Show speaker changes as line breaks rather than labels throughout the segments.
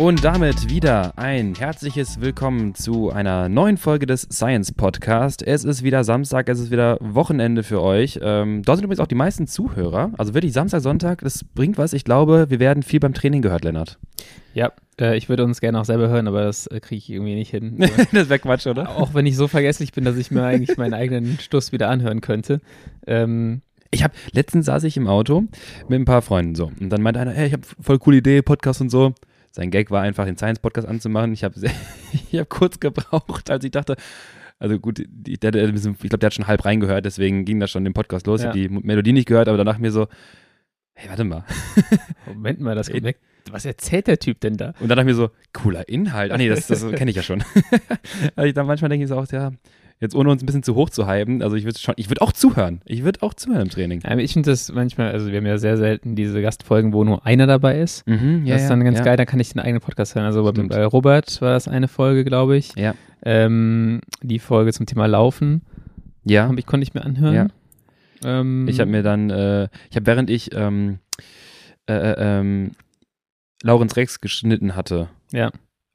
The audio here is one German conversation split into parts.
Und damit wieder ein herzliches Willkommen zu einer neuen Folge des Science Podcast. Es ist wieder Samstag, es ist wieder Wochenende für euch. Ähm, dort sind übrigens auch die meisten Zuhörer. Also wirklich Samstag, Sonntag, das bringt was. Ich glaube, wir werden viel beim Training gehört, Lennart.
Ja, äh, ich würde uns gerne auch selber hören, aber das äh, kriege ich irgendwie nicht hin.
das wäre Quatsch, oder?
Auch wenn ich so vergesslich bin, dass ich mir eigentlich meinen eigenen Stuss wieder anhören könnte. Ähm,
ich habe letztens saß ich im Auto mit ein paar Freunden so und dann meinte einer, hey, ich habe voll coole Idee, Podcast und so. Sein Gag war einfach, den Science-Podcast anzumachen. Ich habe hab kurz gebraucht, als ich dachte, also gut, ich, der, der, ich glaube, der hat schon halb reingehört, deswegen ging das schon den Podcast los. Ja. Ich habe die Melodie nicht gehört, aber danach mir so, hey, warte mal.
Moment mal, das geht weg. Was erzählt der Typ denn da?
Und dann dachte ich mir so, cooler Inhalt. Ah nee, das, das kenne ich ja schon. also ich dann manchmal denke ich so auch, ja, jetzt ohne uns ein bisschen zu hoch zu hypen, also ich würde schon, ich würde auch zuhören. Ich würde auch zuhören im Training.
Ja, ich finde das manchmal, also wir haben ja sehr selten diese Gastfolgen, wo nur einer dabei ist. Mhm, ja, das ist dann ganz ja. geil, da kann ich den eigenen Podcast hören. Also bei, bei, Robert war das eine Folge, glaube ich.
Ja.
Ähm, die Folge zum Thema Laufen.
Ja.
Hab ich, konnte ich mir anhören. Ja.
Ähm, ich habe mir dann, äh, ich habe während ich ähm, äh, äh, ähm, Laurenz Rex geschnitten hatte.
Ja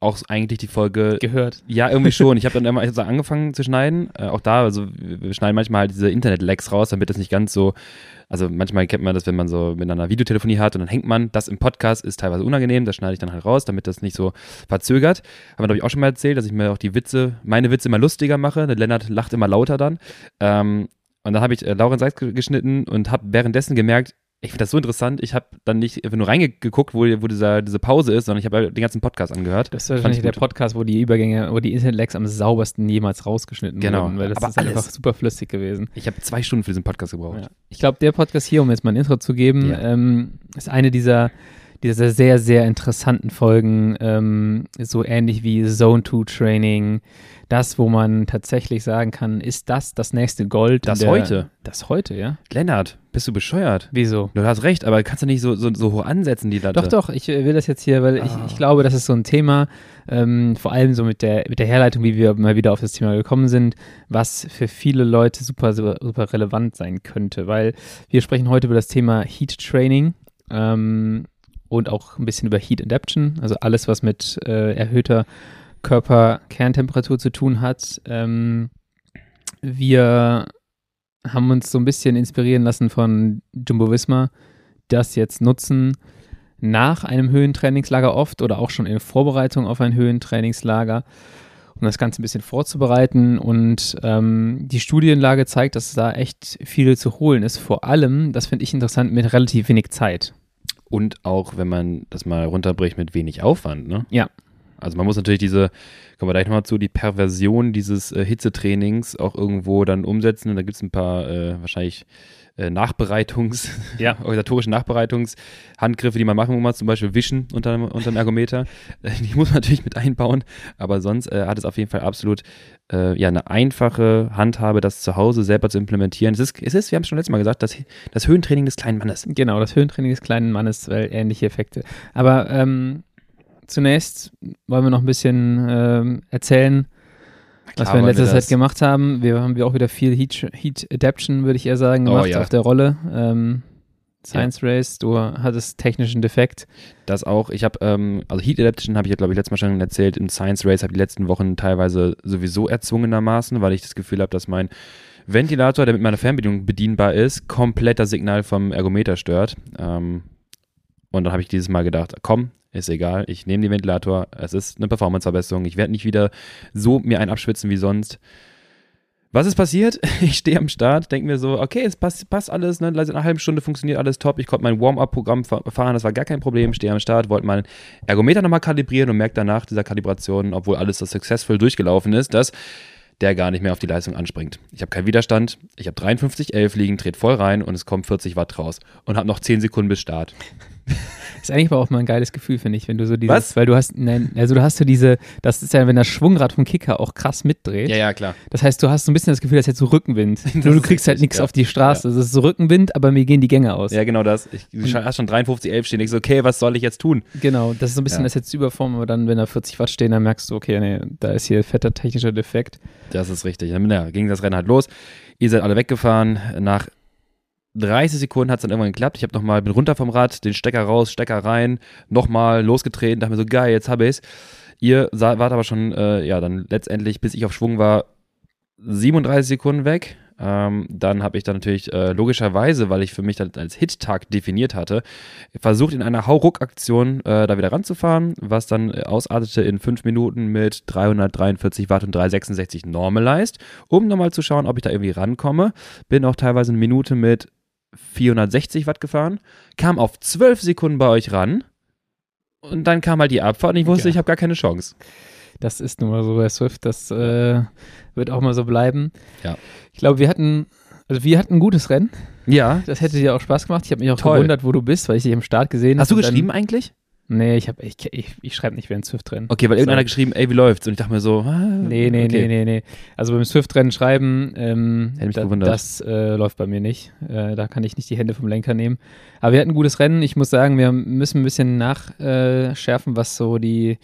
auch eigentlich die Folge
gehört.
Ja, irgendwie schon. Ich habe dann immer also angefangen zu schneiden. Äh, auch da, also wir schneiden manchmal halt diese Internet-Lags raus, damit das nicht ganz so. Also manchmal kennt man das, wenn man so mit einer Videotelefonie hat und dann hängt man. Das im Podcast ist teilweise unangenehm, das schneide ich dann halt raus, damit das nicht so verzögert. Haben wir, glaube ich, auch schon mal erzählt, dass ich mir auch die Witze, meine Witze immer lustiger mache. Der Lennart lacht immer lauter dann. Ähm, und dann habe ich äh, Lauren Seitz geschnitten und habe währenddessen gemerkt, ich finde das so interessant. Ich habe dann nicht nur reingeguckt, wo, wo dieser, diese Pause ist, sondern ich habe den ganzen Podcast angehört.
Das ist wahrscheinlich der Podcast, wo die Übergänge, wo die Internet-Lags am saubersten jemals rausgeschnitten
genau.
wurden, weil das
Aber
ist alles. einfach super flüssig gewesen.
Ich habe zwei Stunden für diesen Podcast gebraucht. Ja.
Ich glaube, der Podcast hier, um jetzt mal ein Intro zu geben, ja. ähm, ist eine dieser dieser sehr, sehr interessanten Folgen, ähm, so ähnlich wie Zone 2 Training, das, wo man tatsächlich sagen kann, ist das das nächste Gold?
Das der, heute?
Das heute, ja.
Lennart, bist du bescheuert?
Wieso?
Du hast recht, aber kannst du nicht so, so, so hoch ansetzen, die Latte?
Doch, doch, ich will das jetzt hier, weil oh. ich, ich ah. glaube, das ist so ein Thema, ähm, vor allem so mit der, mit der Herleitung, wie wir mal wieder auf das Thema gekommen sind, was für viele Leute super, super, super relevant sein könnte, weil wir sprechen heute über das Thema Heat Training. Ähm, und auch ein bisschen über Heat Adaption, also alles, was mit äh, erhöhter Körperkerntemperatur zu tun hat. Ähm, wir haben uns so ein bisschen inspirieren lassen von Jumbo Visma, das jetzt nutzen nach einem Höhentrainingslager oft oder auch schon in Vorbereitung auf ein Höhentrainingslager, um das Ganze ein bisschen vorzubereiten. Und ähm, die Studienlage zeigt, dass da echt viel zu holen ist. Vor allem, das finde ich interessant, mit relativ wenig Zeit.
Und auch, wenn man das mal runterbricht, mit wenig Aufwand, ne?
Ja,
also man muss natürlich diese, kommen wir gleich nochmal zu, die Perversion dieses äh, Hitzetrainings auch irgendwo dann umsetzen. Und da gibt es ein paar äh, wahrscheinlich äh, Nachbereitungs, ja. organisatorische Nachbereitungshandgriffe, die man machen muss, zum Beispiel Wischen unter, unter dem Ergometer. Äh, die muss man natürlich mit einbauen, aber sonst äh, hat es auf jeden Fall absolut äh, ja, eine einfache Handhabe, das zu Hause selber zu implementieren. Es ist, es ist wir haben es schon letztes Mal gesagt, das, das Höhentraining des kleinen Mannes.
Genau, das Höhentraining des kleinen Mannes, weil ähnliche Effekte. Aber ähm, zunächst wollen wir noch ein bisschen ähm, erzählen, Klar, was wir in letzter Zeit gemacht haben. Wir haben wir auch wieder viel Heat, Heat Adaption, würde ich eher sagen, oh, gemacht oh, ja. auf der Rolle. Ähm, Science ja. Race, du hattest technischen Defekt.
Das auch. Ich habe, ähm, also Heat Adaption habe ich ja, glaube ich, letztes Mal schon erzählt. Im Science Race habe ich die letzten Wochen teilweise sowieso erzwungenermaßen, weil ich das Gefühl habe, dass mein Ventilator, der mit meiner Fernbedienung bedienbar ist, komplett das Signal vom Ergometer stört. Ähm, und dann habe ich dieses Mal gedacht, komm, ist egal, ich nehme den Ventilator, es ist eine Performanceverbesserung, ich werde nicht wieder so mir einen abschwitzen wie sonst. Was ist passiert? Ich stehe am Start, denke mir so, okay, es passt, passt alles, ne? Seit einer halben Stunde funktioniert alles top. Ich konnte mein Warm-up-Programm fahren, das war gar kein Problem. Stehe am Start, wollte meinen Ergometer nochmal kalibrieren und merke danach dieser Kalibration, obwohl alles so successful durchgelaufen ist, dass der gar nicht mehr auf die Leistung anspringt. Ich habe keinen Widerstand, ich habe 53,11 liegen, dreht voll rein und es kommt 40 Watt raus und habe noch 10 Sekunden bis Start.
Ist eigentlich aber auch mal ein geiles Gefühl, finde ich, wenn du so dieses,
Was?
weil du hast, nein, also du hast so diese, das ist ja, wenn das Schwungrad vom Kicker auch krass mitdreht.
Ja, ja, klar.
Das heißt, du hast so ein bisschen das Gefühl, das ist jetzt so Rückenwind. Nur du kriegst halt nichts ja. auf die Straße. Ja. Das ist so Rückenwind, aber mir gehen die Gänge aus.
Ja, genau das. Ich, du hast schon 53, 11 stehen. Ich so, okay, was soll ich jetzt tun?
Genau, das ist so ein bisschen ja. das jetzt Überform, aber dann, wenn da 40 Watt stehen, dann merkst du, okay, nee, da ist hier fetter technischer Defekt.
Das ist richtig. Dann ja, ging das Rennen halt los. Ihr seid alle weggefahren. Nach 30 Sekunden hat es dann irgendwann geklappt. Ich habe nochmal, bin runter vom Rad, den Stecker raus, Stecker rein, nochmal losgetreten, dachte mir so, geil, jetzt habe ich's. Ihr wart aber schon, äh, ja, dann letztendlich, bis ich auf Schwung war, 37 Sekunden weg. Ähm, dann habe ich dann natürlich äh, logischerweise, weil ich für mich dann als Hit-Tag definiert hatte, versucht in einer Hauruck-Aktion äh, da wieder ranzufahren, was dann äh, ausartete in 5 Minuten mit 343 Watt und 366 Normalized, um nochmal zu schauen, ob ich da irgendwie rankomme. Bin auch teilweise eine Minute mit 460 Watt gefahren, kam auf 12 Sekunden bei euch ran und dann kam halt die Abfahrt und ich wusste, ja. ich habe gar keine Chance.
Das ist nun mal so bei Swift, das äh, wird auch mal so bleiben.
Ja.
Ich glaube, wir hatten, also wir hatten ein gutes Rennen.
Ja.
Das hätte dir auch Spaß gemacht. Ich habe mich auch Toll. gewundert, wo du bist, weil ich dich im Start gesehen habe.
Hast du geschrieben eigentlich?
Nee, ich, ich, ich, ich schreibe nicht während Swift-Rennen.
Okay, weil irgendeiner so. geschrieben, ey, wie läuft's? Und ich dachte mir so, ah,
nee, nee, okay. nee, nee, nee. Also beim Swift-Rennen schreiben, ähm, da, das äh, läuft bei mir nicht. Äh, da kann ich nicht die Hände vom Lenker nehmen. Aber wir hatten ein gutes Rennen. Ich muss sagen, wir müssen ein bisschen nachschärfen, was so die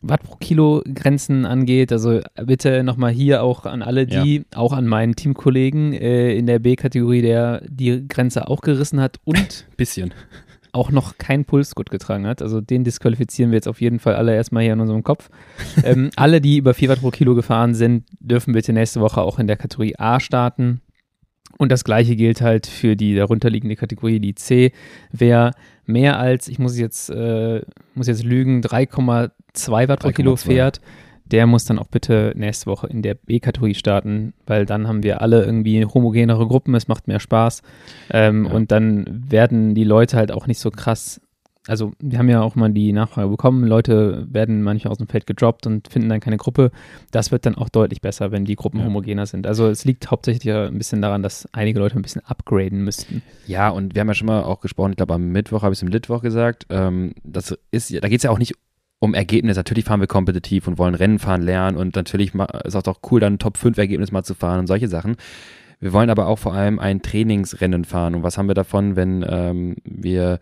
Watt pro Kilo Grenzen angeht. Also bitte nochmal hier auch an alle die, ja. auch an meinen Teamkollegen äh, in der B-Kategorie, der die Grenze auch gerissen hat und
bisschen
auch noch kein Pulsgurt getragen hat. Also den disqualifizieren wir jetzt auf jeden Fall alle erstmal hier in unserem Kopf. ähm, alle, die über 4 Watt pro Kilo gefahren sind, dürfen bitte nächste Woche auch in der Kategorie A starten. Und das gleiche gilt halt für die darunterliegende Kategorie, die C. Wer mehr als, ich muss jetzt, äh, muss jetzt lügen, 3,2 Watt pro Kilo fährt, der muss dann auch bitte nächste Woche in der B-Kategorie starten, weil dann haben wir alle irgendwie homogenere Gruppen, es macht mehr Spaß ähm, ja. und dann werden die Leute halt auch nicht so krass also wir haben ja auch mal die Nachfrage bekommen, Leute werden manchmal aus dem Feld gedroppt und finden dann keine Gruppe. Das wird dann auch deutlich besser, wenn die Gruppen ja. homogener sind. Also es liegt hauptsächlich ein bisschen daran, dass einige Leute ein bisschen upgraden müssten.
Ja, und wir haben ja schon mal auch gesprochen, ich glaube am Mittwoch habe ich es im Mittwoch gesagt, ähm, das ist, da geht es ja auch nicht um Ergebnis. Natürlich fahren wir kompetitiv und wollen Rennen fahren lernen und natürlich ist auch cool, dann ein Top-5-Ergebnis mal zu fahren und solche Sachen. Wir wollen aber auch vor allem ein Trainingsrennen fahren. Und was haben wir davon, wenn ähm, wir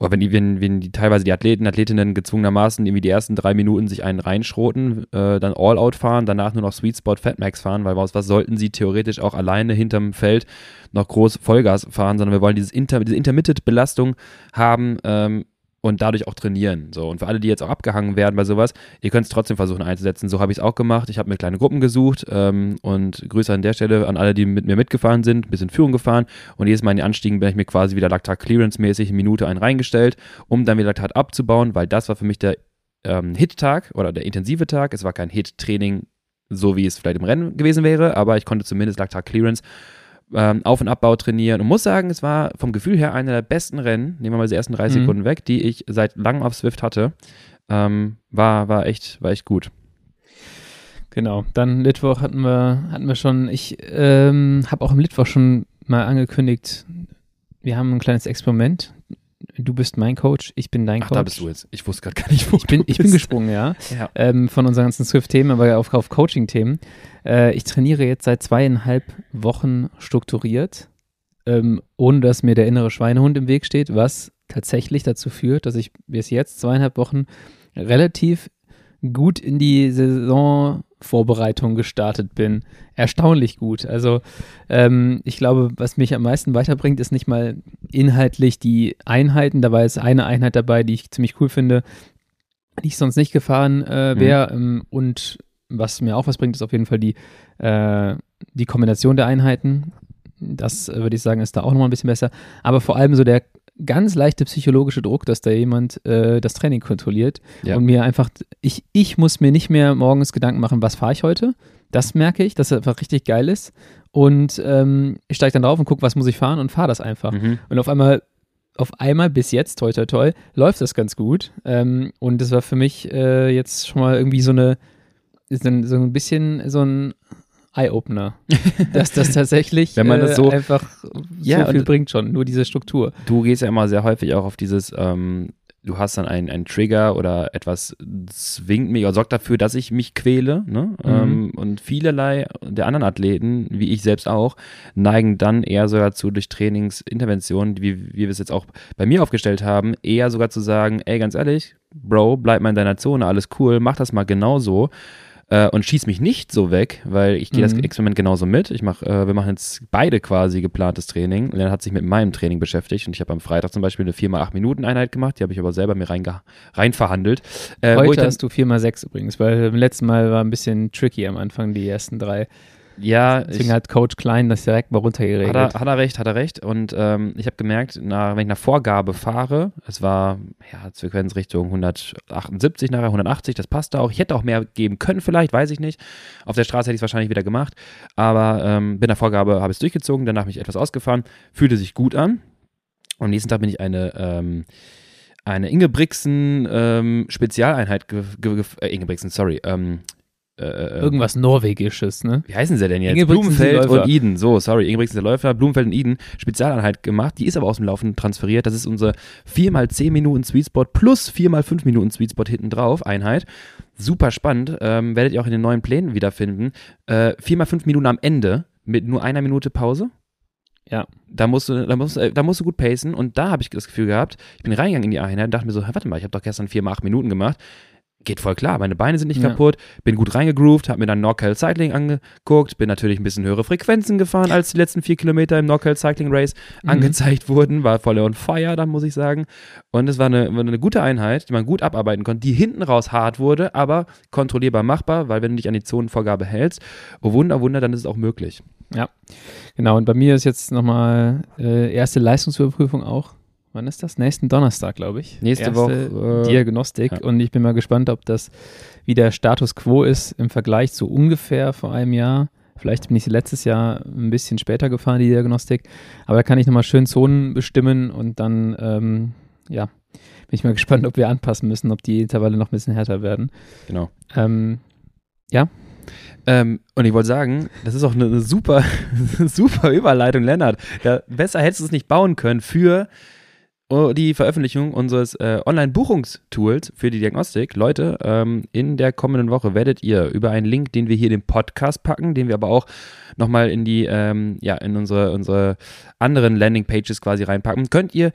oder wenn die, wenn, wenn die teilweise die Athleten, Athletinnen gezwungenermaßen irgendwie die ersten drei Minuten sich einen reinschroten, äh, dann All-Out fahren, danach nur noch Sweet Spot Fatmax fahren, weil was, was sollten sie theoretisch auch alleine hinterm Feld noch groß Vollgas fahren, sondern wir wollen dieses Inter, diese Intermittent-Belastung haben, ähm, und dadurch auch trainieren. So. Und für alle, die jetzt auch abgehangen werden bei sowas, ihr könnt es trotzdem versuchen einzusetzen. So habe ich es auch gemacht. Ich habe mir kleine Gruppen gesucht ähm, und Grüße an der Stelle an alle, die mit mir mitgefahren sind, ein bisschen Führung gefahren und jedes Mal in den Anstiegen bin ich mir quasi wieder Laktat Clearance mäßig eine Minute einen reingestellt, um dann wieder Laktat abzubauen, weil das war für mich der ähm, Hit-Tag oder der intensive Tag. Es war kein Hit-Training, so wie es vielleicht im Rennen gewesen wäre, aber ich konnte zumindest Laktat Clearance ähm, Auf- und Abbau trainieren und muss sagen, es war vom Gefühl her einer der besten Rennen, nehmen wir mal die ersten 30 mhm. Sekunden weg, die ich seit langem auf Swift hatte. Ähm, war, war, echt, war echt gut.
Genau, dann Litwoch hatten wir, hatten wir schon, ich ähm, habe auch im Litwoch schon mal angekündigt, wir haben ein kleines Experiment du bist mein Coach, ich bin dein
Ach,
Coach.
da bist du jetzt. Ich wusste gerade gar nicht, wo
ich bin. Ich bin gesprungen, ja.
ja.
Ähm, von unseren ganzen Swift-Themen, aber auf, auf Coaching-Themen. Äh, ich trainiere jetzt seit zweieinhalb Wochen strukturiert, ähm, ohne dass mir der innere Schweinehund im Weg steht, was tatsächlich dazu führt, dass ich bis jetzt zweieinhalb Wochen relativ gut in die Saison Vorbereitung gestartet bin. Erstaunlich gut. Also ähm, ich glaube, was mich am meisten weiterbringt, ist nicht mal inhaltlich die Einheiten. Dabei ist eine Einheit dabei, die ich ziemlich cool finde, die ich sonst nicht gefahren äh, wäre. Mhm. Ähm, und was mir auch was bringt, ist auf jeden Fall die, äh, die Kombination der Einheiten. Das äh, würde ich sagen, ist da auch nochmal ein bisschen besser. Aber vor allem so der ganz leichte psychologische Druck, dass da jemand äh, das Training kontrolliert ja. und mir einfach, ich, ich muss mir nicht mehr morgens Gedanken machen, was fahre ich heute. Das merke ich, dass es einfach richtig geil ist. Und ähm, ich steige dann drauf und gucke, was muss ich fahren und fahre das einfach. Mhm. Und auf einmal, auf einmal bis jetzt, toi toi toi, läuft das ganz gut. Ähm, und das war für mich äh, jetzt schon mal irgendwie so eine, so ein bisschen so ein Eye-Opener, dass das tatsächlich
Wenn man das so,
äh, einfach
ja,
so viel bringt schon, nur diese Struktur.
Du gehst ja immer sehr häufig auch auf dieses, ähm, du hast dann einen, einen Trigger oder etwas zwingt mich oder sorgt dafür, dass ich mich quäle. Ne? Mhm. Ähm, und vielerlei der anderen Athleten, wie ich selbst auch, neigen dann eher sogar zu durch Trainingsinterventionen, wie, wie wir es jetzt auch bei mir aufgestellt haben, eher sogar zu sagen, ey, ganz ehrlich, Bro, bleib mal in deiner Zone, alles cool, mach das mal genauso äh, und schieß mich nicht so weg, weil ich gehe mhm. das Experiment genauso mit. Ich mach, äh, wir machen jetzt beide quasi geplantes Training. Lennart hat sich mit meinem Training beschäftigt und ich habe am Freitag zum Beispiel eine 4x8 Minuten Einheit gemacht, die habe ich aber selber mir rein, rein verhandelt.
Äh, Heute hast du 4x6 übrigens, weil beim letzten Mal war ein bisschen tricky am Anfang, die ersten drei.
Ja,
deswegen ich, hat Coach Klein das direkt mal runtergeregelt.
Hat er, hat er recht, hat er recht. Und ähm, ich habe gemerkt, na, wenn ich nach Vorgabe fahre, es war ja Frequenzrichtung 178 nachher, 180, das passte auch. Ich hätte auch mehr geben können, vielleicht, weiß ich nicht. Auf der Straße hätte ich es wahrscheinlich wieder gemacht. Aber ähm, bin nach Vorgabe, habe ich es durchgezogen, danach mich etwas ausgefahren, fühlte sich gut an. Und am nächsten Tag bin ich eine ähm, eine Ingebrigtsen ähm, Spezialeinheit, äh, Ingebrigtsen, sorry, ähm,
äh, äh, Irgendwas Norwegisches, ne?
Wie heißen sie denn jetzt? Blumenfeld und Eden. So, sorry, Ingebrigtsen der Läufer, Blumenfeld und Eden, Spezialeinheit gemacht. Die ist aber aus dem Laufen transferiert. Das ist unsere 4x10 Minuten Sweetspot plus 4x5 Minuten Sweetspot hinten drauf, Einheit. Super spannend. Ähm, werdet ihr auch in den neuen Plänen wiederfinden. Äh, 4x5 Minuten am Ende mit nur einer Minute Pause.
Ja.
Da musst du, da musst, äh, da musst du gut pacen und da habe ich das Gefühl gehabt, ich bin reingegangen in die Einheit und dachte mir so, warte mal, ich habe doch gestern 4 mal 8 Minuten gemacht geht voll klar. Meine Beine sind nicht ja. kaputt, bin gut reingegroovt, habe mir dann Norcal Cycling angeguckt, bin natürlich ein bisschen höhere Frequenzen gefahren, als die letzten vier Kilometer im Norcal Cycling Race mhm. angezeigt wurden. War voll on fire, dann muss ich sagen. Und es war eine, eine gute Einheit, die man gut abarbeiten konnte, die hinten raus hart wurde, aber kontrollierbar machbar, weil wenn du dich an die Zonenvorgabe hältst, oh Wunder, Wunder, dann ist es auch möglich.
Ja, genau. Und bei mir ist jetzt nochmal äh, erste Leistungsüberprüfung auch wann ist das? Nächsten Donnerstag, glaube ich.
Nächste Erste Woche.
Äh, Diagnostik. Ja. Und ich bin mal gespannt, ob das wie der Status quo ist im Vergleich zu ungefähr vor einem Jahr. Vielleicht bin ich letztes Jahr ein bisschen später gefahren, die Diagnostik. Aber da kann ich nochmal schön Zonen bestimmen und dann, ähm, ja, bin ich mal gespannt, ob wir anpassen müssen, ob die Intervalle noch ein bisschen härter werden.
Genau.
Ähm, ja.
Ähm, und ich wollte sagen, das ist auch eine, super, super Überleitung, Lennart. Ja, besser hättest du es nicht bauen können für die Veröffentlichung unseres äh, Online-Buchungstools für die Diagnostik. Leute, ähm, in der kommenden Woche werdet ihr über einen Link, den wir hier in den Podcast packen, den wir aber auch nochmal in die, ähm, ja, in unsere, unsere anderen Landing-Pages quasi reinpacken, könnt ihr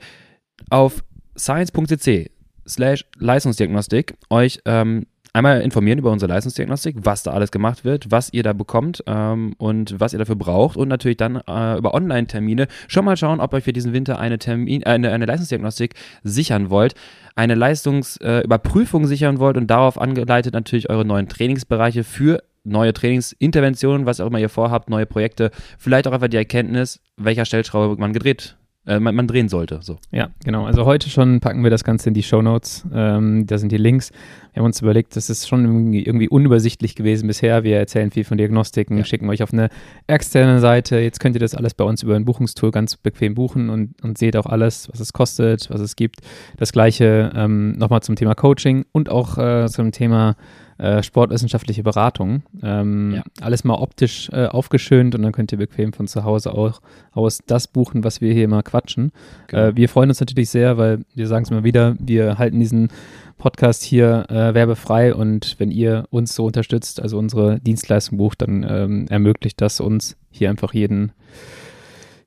auf science.cc slash Leistungsdiagnostik euch ähm, einmal informieren über unsere Leistungsdiagnostik, was da alles gemacht wird, was ihr da bekommt ähm, und was ihr dafür braucht. Und natürlich dann äh, über Online-Termine schon mal schauen, ob ihr für diesen Winter eine, Termin, äh, eine, eine Leistungsdiagnostik sichern wollt, eine Leistungsüberprüfung äh, sichern wollt und darauf angeleitet natürlich eure neuen Trainingsbereiche für neue Trainingsinterventionen, was auch immer ihr vorhabt, neue Projekte, vielleicht auch einfach die Erkenntnis, welcher Stellschraube man gedreht äh, man, man, drehen sollte. So.
Ja, genau. Also heute schon packen wir das Ganze in die Show Notes. Ähm, da sind die Links. Wir haben uns überlegt, das ist schon irgendwie, unübersichtlich gewesen bisher. Wir erzählen viel von Diagnostiken, ja. schicken euch auf eine externe Seite. Jetzt könnt ihr das alles bei uns über ein Buchungstool ganz bequem buchen und, und seht auch alles, was es kostet, was es gibt. Das gleiche ähm, nochmal zum Thema Coaching und auch äh, zum Thema äh, sportwissenschaftliche Beratung. Ähm, ja. Alles mal optisch äh, aufgeschönt und dann könnt ihr bequem von zu Hause auch aus das buchen, was wir hier immer quatschen. Genau. Äh, wir freuen uns natürlich sehr, weil wir sagen es mal wieder, wir halten diesen Podcast hier äh, werbefrei und wenn ihr uns so unterstützt, also unsere Dienstleistung bucht, dann ähm, ermöglicht das uns hier einfach jeden,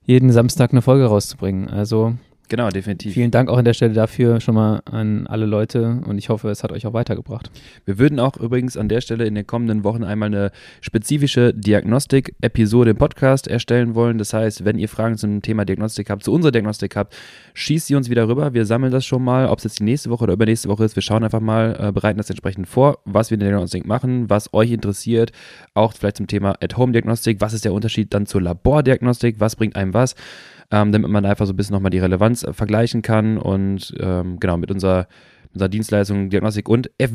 jeden Samstag eine Folge rauszubringen. Also
Genau, definitiv.
Vielen Dank auch an der Stelle dafür schon mal an alle Leute und ich hoffe, es hat euch auch weitergebracht.
Wir würden auch übrigens an der Stelle in den kommenden Wochen einmal eine spezifische Diagnostik-Episode im Podcast erstellen wollen. Das heißt, wenn ihr Fragen zum Thema Diagnostik habt, zu unserer Diagnostik habt, schießt sie uns wieder rüber. Wir sammeln das schon mal, ob es jetzt die nächste Woche oder übernächste Woche ist. Wir schauen einfach mal, äh, bereiten das entsprechend vor, was wir in der Diagnostik machen, was euch interessiert. Auch vielleicht zum Thema At-Home-Diagnostik. Was ist der Unterschied dann zur Labordiagnostik? Was bringt einem was? Ähm, damit man einfach so ein bisschen nochmal die Relevanz äh, vergleichen kann und ähm, genau mit unserer, unserer Dienstleistung Diagnostik und F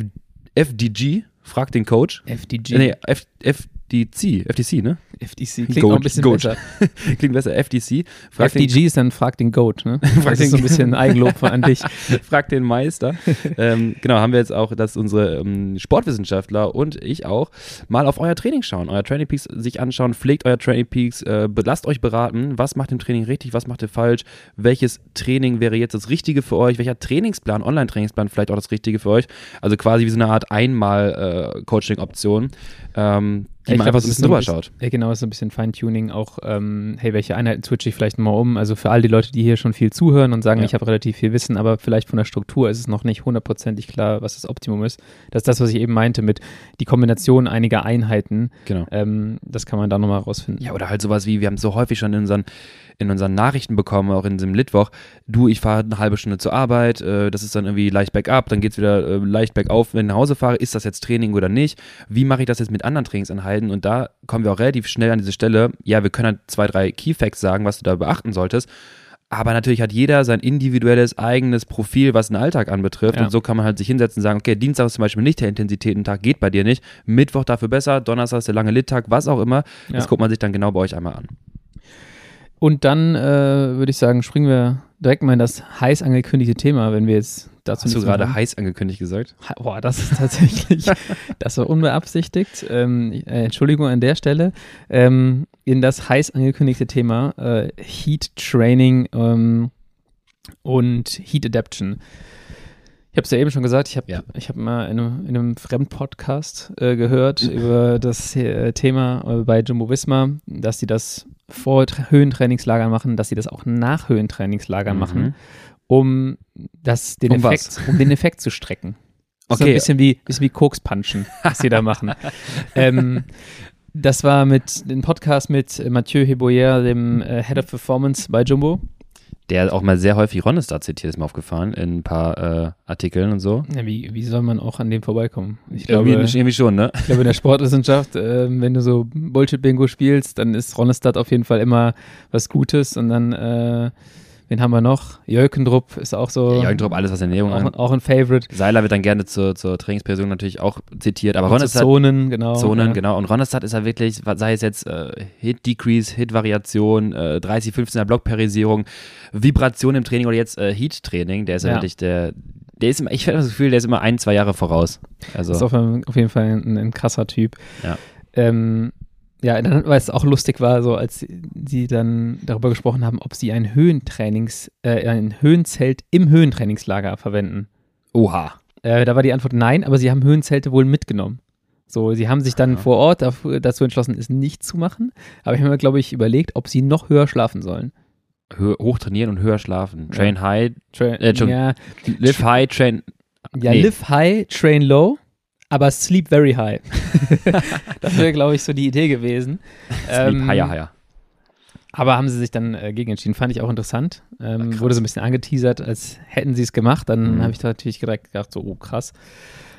FDG, fragt den Coach.
FDG.
Äh, nee, F, F, FDC, FTC, ne?
FTC klingt Goat, auch ein bisschen Goat. besser.
klingt besser, FTC.
Frag FDG den, ist dann Frag den Goat, ne?
frag das ist so ein bisschen Eigenlob an dich. Frag den Meister. ähm, genau, haben wir jetzt auch, dass unsere ähm, Sportwissenschaftler und ich auch mal auf euer Training schauen, euer Training Peaks sich anschauen, pflegt euer Training Peaks, äh, lasst euch beraten, was macht im Training richtig, was macht ihr falsch, welches Training wäre jetzt das Richtige für euch, welcher Trainingsplan, Online-Trainingsplan vielleicht auch das Richtige für euch. Also quasi wie so eine Art Einmal-Coaching-Option. Äh, ähm, die man einfach so ein bisschen drüber schaut.
Ja, genau, ist so ein bisschen Feintuning. Auch, ähm, hey, welche Einheiten switche ich vielleicht mal um? Also für all die Leute, die hier schon viel zuhören und sagen, ja. ich habe relativ viel Wissen, aber vielleicht von der Struktur ist es noch nicht hundertprozentig klar, was das Optimum ist. Das ist das, was ich eben meinte mit die Kombination einiger Einheiten.
Genau.
Ähm, das kann man da nochmal rausfinden.
Ja, oder halt sowas wie, wir haben so häufig schon in unseren in unseren Nachrichten bekommen, auch in diesem Litwoch, du, ich fahre eine halbe Stunde zur Arbeit, äh, das ist dann irgendwie leicht bergab, dann geht es wieder äh, leicht bergauf, wenn ich nach Hause fahre, ist das jetzt Training oder nicht? Wie mache ich das jetzt mit anderen Trainingseinheiten? Und da kommen wir auch relativ schnell an diese Stelle, ja, wir können halt zwei, drei Keyfacts sagen, was du da beachten solltest. Aber natürlich hat jeder sein individuelles eigenes Profil, was den Alltag anbetrifft. Ja. Und so kann man halt sich hinsetzen und sagen, okay, Dienstag ist zum Beispiel nicht der Intensitätentag, geht bei dir nicht. Mittwoch dafür besser, Donnerstag ist der lange Littag, was auch immer. Ja. Das guckt man sich dann genau bei euch einmal an.
Und dann äh, würde ich sagen, springen wir direkt mal in das heiß angekündigte Thema, wenn wir jetzt dazu
Hast du gerade heiß angekündigt gesagt?
Boah, das ist tatsächlich, das war unbeabsichtigt. Ähm, äh, Entschuldigung an der Stelle. Ähm, in das heiß angekündigte Thema äh, Heat Training ähm, und Heat Adaption. Ich habe es ja eben schon gesagt, ich habe ja. hab mal in einem, in einem Fremdpodcast äh, gehört über das äh, Thema äh, bei Jumbo Visma, dass sie das vor Höhentrainingslagern machen, dass sie das auch nach Höhentrainingslagern mhm. machen, um, das, den, um, Effekt, um den Effekt zu strecken. Okay. So ein bisschen wie, bisschen wie Koks-Punchen, was sie da machen. ähm, das war mit dem Podcast mit Mathieu Heboyer, dem äh, Head of Performance bei Jumbo
der auch mal sehr häufig Ronnestar zitiert, ist mir aufgefallen, in ein paar äh, Artikeln und so.
Ja, wie, wie soll man auch an dem vorbeikommen?
Ich glaube, irgendwie, irgendwie schon, ne?
Ich glaube, in der Sportwissenschaft, äh, wenn du so Bullshit-Bingo spielst, dann ist Ronnestat auf jeden Fall immer was Gutes und dann äh, Wen haben wir noch? Jölkendrup ist auch so.
Ja, Jölkendrup, alles was Ernährung
auch, auch ein Favorite.
Seiler wird dann gerne zur, zur Trainingsperson natürlich auch zitiert. Aber
Ronestad. Zonen, genau.
Zonen, ja. genau. Und Ronestad ist ja wirklich, sei es jetzt äh, Hit-Decrease, Hit-Variation, äh, 30-15er Blockparisierung, Vibration im Training oder jetzt äh, Heat-Training. Der ist ja, ja wirklich der, der ist immer, ich habe das Gefühl, der ist immer ein, zwei Jahre voraus. Also.
Ist auf, auf jeden Fall ein, ein krasser Typ.
Ja.
Ähm, ja, dann, weil es auch lustig war, so als sie dann darüber gesprochen haben, ob sie ein Höhentrainings, äh, ein Höhenzelt im Höhentrainingslager verwenden.
Oha.
Äh, da war die Antwort nein, aber sie haben Höhenzelte wohl mitgenommen. So, sie haben sich dann Aha. vor Ort dazu entschlossen, es nicht zu machen. Aber ich habe mir, glaube ich, überlegt, ob sie noch höher schlafen sollen.
Hö hoch trainieren und höher schlafen. Train
ja.
high,
Tra äh, ja.
live high, train.
Ja, nee. live high, train low aber Sleep Very High. das wäre, glaube ich, so die Idee gewesen.
Sleep ähm, higher, higher.
Aber haben sie sich dann äh, gegen entschieden. Fand ich auch interessant. Ähm, wurde so ein bisschen angeteasert, als hätten sie es gemacht. Dann mhm. habe ich da natürlich gedacht, so, oh krass.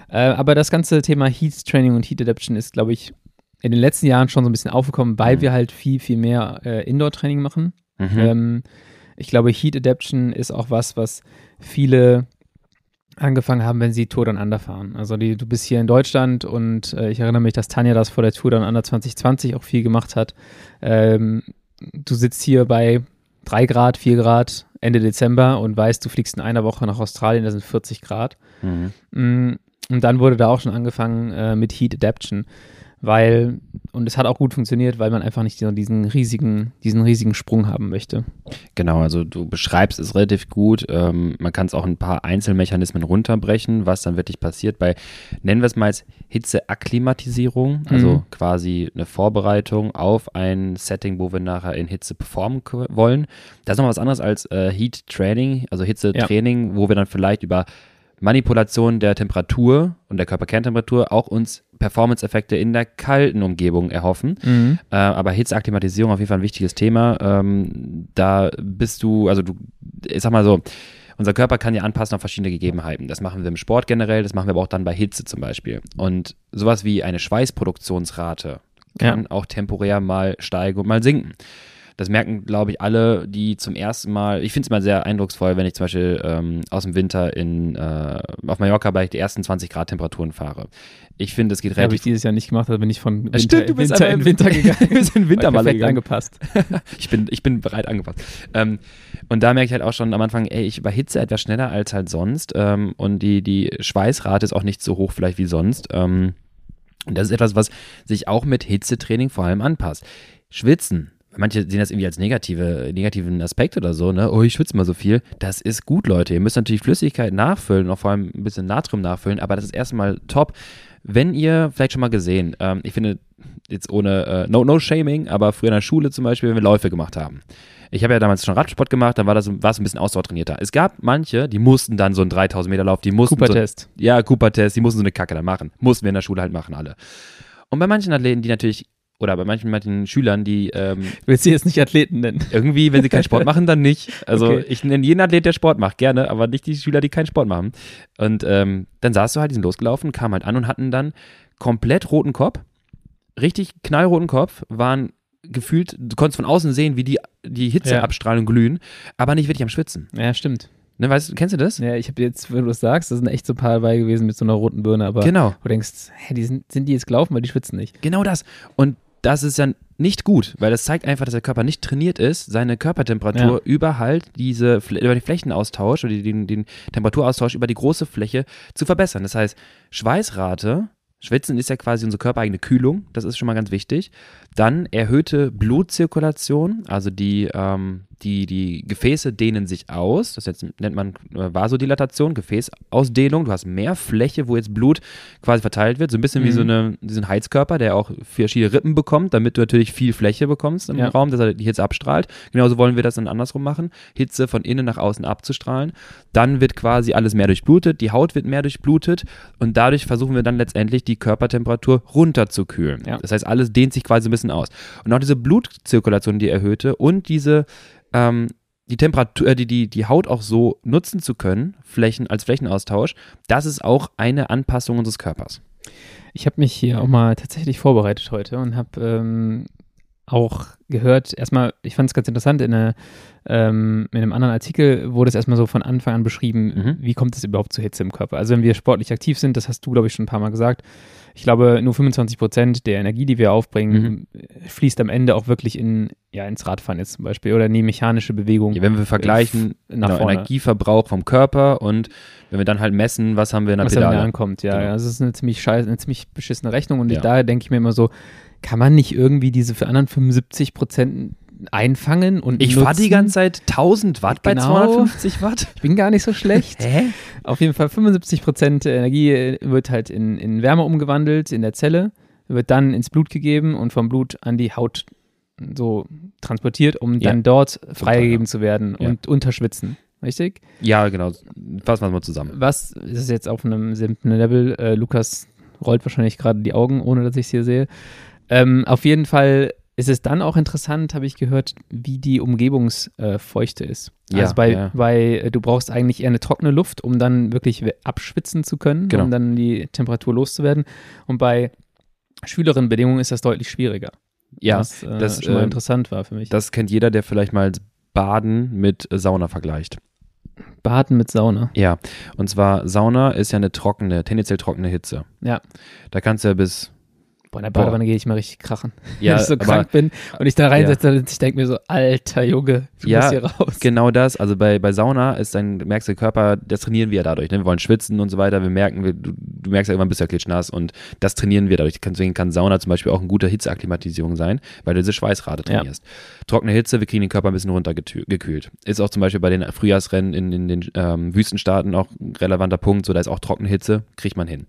Äh, aber das ganze Thema Heat Training und Heat Adaption ist, glaube ich, in den letzten Jahren schon so ein bisschen aufgekommen, weil mhm. wir halt viel, viel mehr äh, Indoor-Training machen. Mhm. Ähm, ich glaube, Heat Adaption ist auch was, was viele angefangen haben, wenn sie Tour Down Under fahren. Also die, du bist hier in Deutschland und äh, ich erinnere mich, dass Tanja das vor der Tour Down Under 2020 auch viel gemacht hat. Ähm, du sitzt hier bei 3 Grad, 4 Grad Ende Dezember und weißt, du fliegst in einer Woche nach Australien, da sind 40 Grad. Mhm. Mm, und dann wurde da auch schon angefangen äh, mit Heat Adaption weil, und es hat auch gut funktioniert, weil man einfach nicht diesen riesigen, diesen riesigen Sprung haben möchte.
Genau, also du beschreibst es relativ gut. Ähm, man kann es auch ein paar Einzelmechanismen runterbrechen, was dann wirklich passiert bei, nennen wir es mal als Hitzeakklimatisierung, also mhm. quasi eine Vorbereitung auf ein Setting, wo wir nachher in Hitze performen wollen. Das ist noch was anderes als äh, Heat Training, also Hitzetraining, ja. wo wir dann vielleicht über Manipulation der Temperatur und der Körperkerntemperatur auch uns Performance-Effekte in der kalten Umgebung erhoffen. Mhm. Äh, aber Hitzeakklimatisierung auf jeden Fall ein wichtiges Thema. Ähm, da bist du, also du, ich sag mal so, unser Körper kann ja anpassen auf verschiedene Gegebenheiten. Das machen wir im Sport generell, das machen wir aber auch dann bei Hitze zum Beispiel. Und sowas wie eine Schweißproduktionsrate kann ja. auch temporär mal steigen und mal sinken. Das merken, glaube ich, alle, die zum ersten Mal, ich finde es mal sehr eindrucksvoll, wenn ich zum Beispiel ähm, aus dem Winter in, äh, auf Mallorca bei die ersten 20 Grad Temperaturen fahre. Ich finde, es geht relativ.
Habe ich dieses Jahr nicht gemacht, da bin ich von
Winter, Stimmt, du bist
Winter in Winter gegangen. du bist in Winter mal
angepasst. ich, bin, ich bin bereit angepasst. Ähm, und da merke ich halt auch schon am Anfang, ey, ich überhitze etwas schneller als halt sonst. Ähm, und die, die Schweißrate ist auch nicht so hoch vielleicht wie sonst. Ähm, und das ist etwas, was sich auch mit Hitzetraining vor allem anpasst. Schwitzen manche sehen das irgendwie als negative, negativen Aspekt oder so, ne? Oh, ich schwitze mal so viel. Das ist gut, Leute. Ihr müsst natürlich Flüssigkeit nachfüllen, auch vor allem ein bisschen Natrium nachfüllen, aber das ist erstmal top. Wenn ihr, vielleicht schon mal gesehen, ähm, ich finde, jetzt ohne äh, no, no Shaming, aber früher in der Schule zum Beispiel, wenn wir Läufe gemacht haben. Ich habe ja damals schon Radsport gemacht, dann war das war es ein bisschen ausdauertrainierter. Es gab manche, die mussten dann so einen 3000 Meter Lauf, die mussten
Cooper-Test.
So, ja, Cooper-Test, die mussten so eine Kacke dann machen. Mussten wir in der Schule halt machen alle. Und bei manchen Athleten, die natürlich oder bei manchen, manchen Schülern, die ähm,
Willst du jetzt nicht Athleten nennen?
irgendwie, wenn sie keinen Sport machen, dann nicht. Also
Okay.
ich nenne jeden Athlet, der Sport macht, gerne, aber nicht die Schüler, die keinen Sport machen. Und ähm, dann saßt du halt, die sind losgelaufen, kamen halt an und hatten dann komplett roten Kopf, richtig knallroten Kopf, waren gefühlt, du konntest von außen sehen, wie die, die Hitzeabstrahlung glühen, aber nicht wirklich am Schwitzen.
Ja, stimmt.
Ne, weißt du, kennst du das?
Ja, ich habe jetzt, wenn du das sagst, das sind echt so ein paar dabei gewesen mit so einer roten Birne, aber
Genau.
du denkst, hä, die sind, sind die jetzt gelaufen, weil die schwitzen nicht.
Genau das. Und das ist dann nicht gut, weil das zeigt einfach, dass der Körper nicht trainiert ist, seine Körpertemperatur
Ja.
über halt diese, über den Flächenaustausch oder den, den Temperaturaustausch über die große Fläche zu verbessern. Das heißt, Schweißrate, Schwitzen ist ja quasi unsere körpereigene Kühlung, das ist schon mal ganz wichtig. Dann erhöhte Blutzirkulation, also die, ähm, die, die Gefäße dehnen sich aus, das jetzt nennt man äh, Vasodilatation, Gefäßausdehnung. Du hast mehr Fläche, wo jetzt Blut quasi verteilt wird, so ein bisschen wie
Mhm.
so eine, diesen Heizkörper, der auch verschiedene Rippen bekommt, damit du natürlich viel Fläche bekommst im
Ja.
Raum, dass er die Hitze abstrahlt. Genauso wollen wir das dann andersrum machen, Hitze von innen nach außen abzustrahlen. Dann wird quasi alles mehr durchblutet, die Haut wird mehr durchblutet und dadurch versuchen wir dann letztendlich die Körpertemperatur runterzukühlen.
Ja.
Das heißt, alles dehnt sich quasi ein bisschen aus. Und auch diese Blutzirkulation, die erhöhte und diese ähm, die Temperatur, äh, die, die, die Haut auch so nutzen zu können, Flächen als Flächenaustausch, das ist auch eine Anpassung unseres Körpers.
Ich habe mich hier auch mal tatsächlich vorbereitet heute und habe ähm, auch gehört, erstmal, ich fand es ganz interessant, in, einer, ähm, in einem anderen Artikel wurde es erstmal so von Anfang an beschrieben,
Mhm.
wie kommt es überhaupt zu Hitze im Körper. Also wenn wir sportlich aktiv sind, das hast du, glaube ich, schon ein paar Mal gesagt, ich glaube, nur 25 Prozent der Energie, die wir aufbringen, fließt am Ende auch wirklich in, ja, ins Radfahren jetzt zum Beispiel oder in die mechanische Bewegung
Ja, wenn wir vergleichen,
nach
genau,
vorne.
Energieverbrauch vom Körper und wenn wir dann halt messen, was haben wir in der
was
Pedale.
ankommt, ja.
Genau.
ja. Das ist eine ziemlich scheiße, eine ziemlich beschissene Rechnung und
Ja.
daher denke ich mir immer so, kann man nicht irgendwie diese für anderen 75 Prozent einfangen und
Ich fahre die ganze Zeit 1000 Watt bei
Genau.
250 Watt.
Ich bin gar nicht so schlecht.
Hä?
Auf jeden Fall 75 Prozent Energie äh, wird halt in, in Wärme umgewandelt in der Zelle, wird dann ins Blut gegeben und vom Blut an die Haut so transportiert, um
Ja.
dann dort freigegeben zu werden
Ja.
und unterschwitzen. Richtig?
Ja, genau. Fassen wir es mal zusammen.
Was ist jetzt auf einem simplen Level? Äh, Lukas rollt wahrscheinlich gerade die Augen, ohne dass ich es hier sehe. Ähm, auf jeden Fall ist es dann auch interessant, habe ich gehört, wie die Umgebungsfeuchte äh, ist.
Ja,
also bei,
ja.
bei, äh, du brauchst eigentlich eher eine trockene Luft, um dann wirklich abschwitzen zu können,
Genau.
um dann die Temperatur loszuwerden. Und bei schwüleren Bedingungen ist das deutlich schwieriger.
Ja,
was äh,
das,
schon mal
ähm,
interessant war für mich.
das kennt jeder, der vielleicht mal Baden mit äh, Sauna vergleicht.
Baden mit Sauna.
Ja, und zwar Sauna ist ja eine trockene, tendenziell trockene Hitze.
Ja.
Da kannst du ja bis
Boah, in der. Badewanne gehe ich mal richtig krachen.
Ja,
wenn ich so
aber-
krank bin und ich da reinsetze und ich denke mir so, alter Junge, du
Ja,
musst hier raus.
Genau das, also bei, bei Sauna ist dein, merkst du, Körper, das trainieren wir ja dadurch. Ne? Wir wollen schwitzen und so weiter. Wir merken, wir, du, du merkst ja irgendwann bist du ja klitschnass und das trainieren wir dadurch. Deswegen kann Sauna zum Beispiel auch eine gute Hitzeakklimatisierung sein, weil du diese Schweißrate
Ja.
trainierst. Trockene Hitze, wir kriegen den Körper ein bisschen runtergekühlt. Ist auch zum Beispiel bei den Frühjahrsrennen in, in den ähm, Wüstenstaaten auch ein relevanter Punkt. So, da ist auch trockene Hitze, kriegt man hin.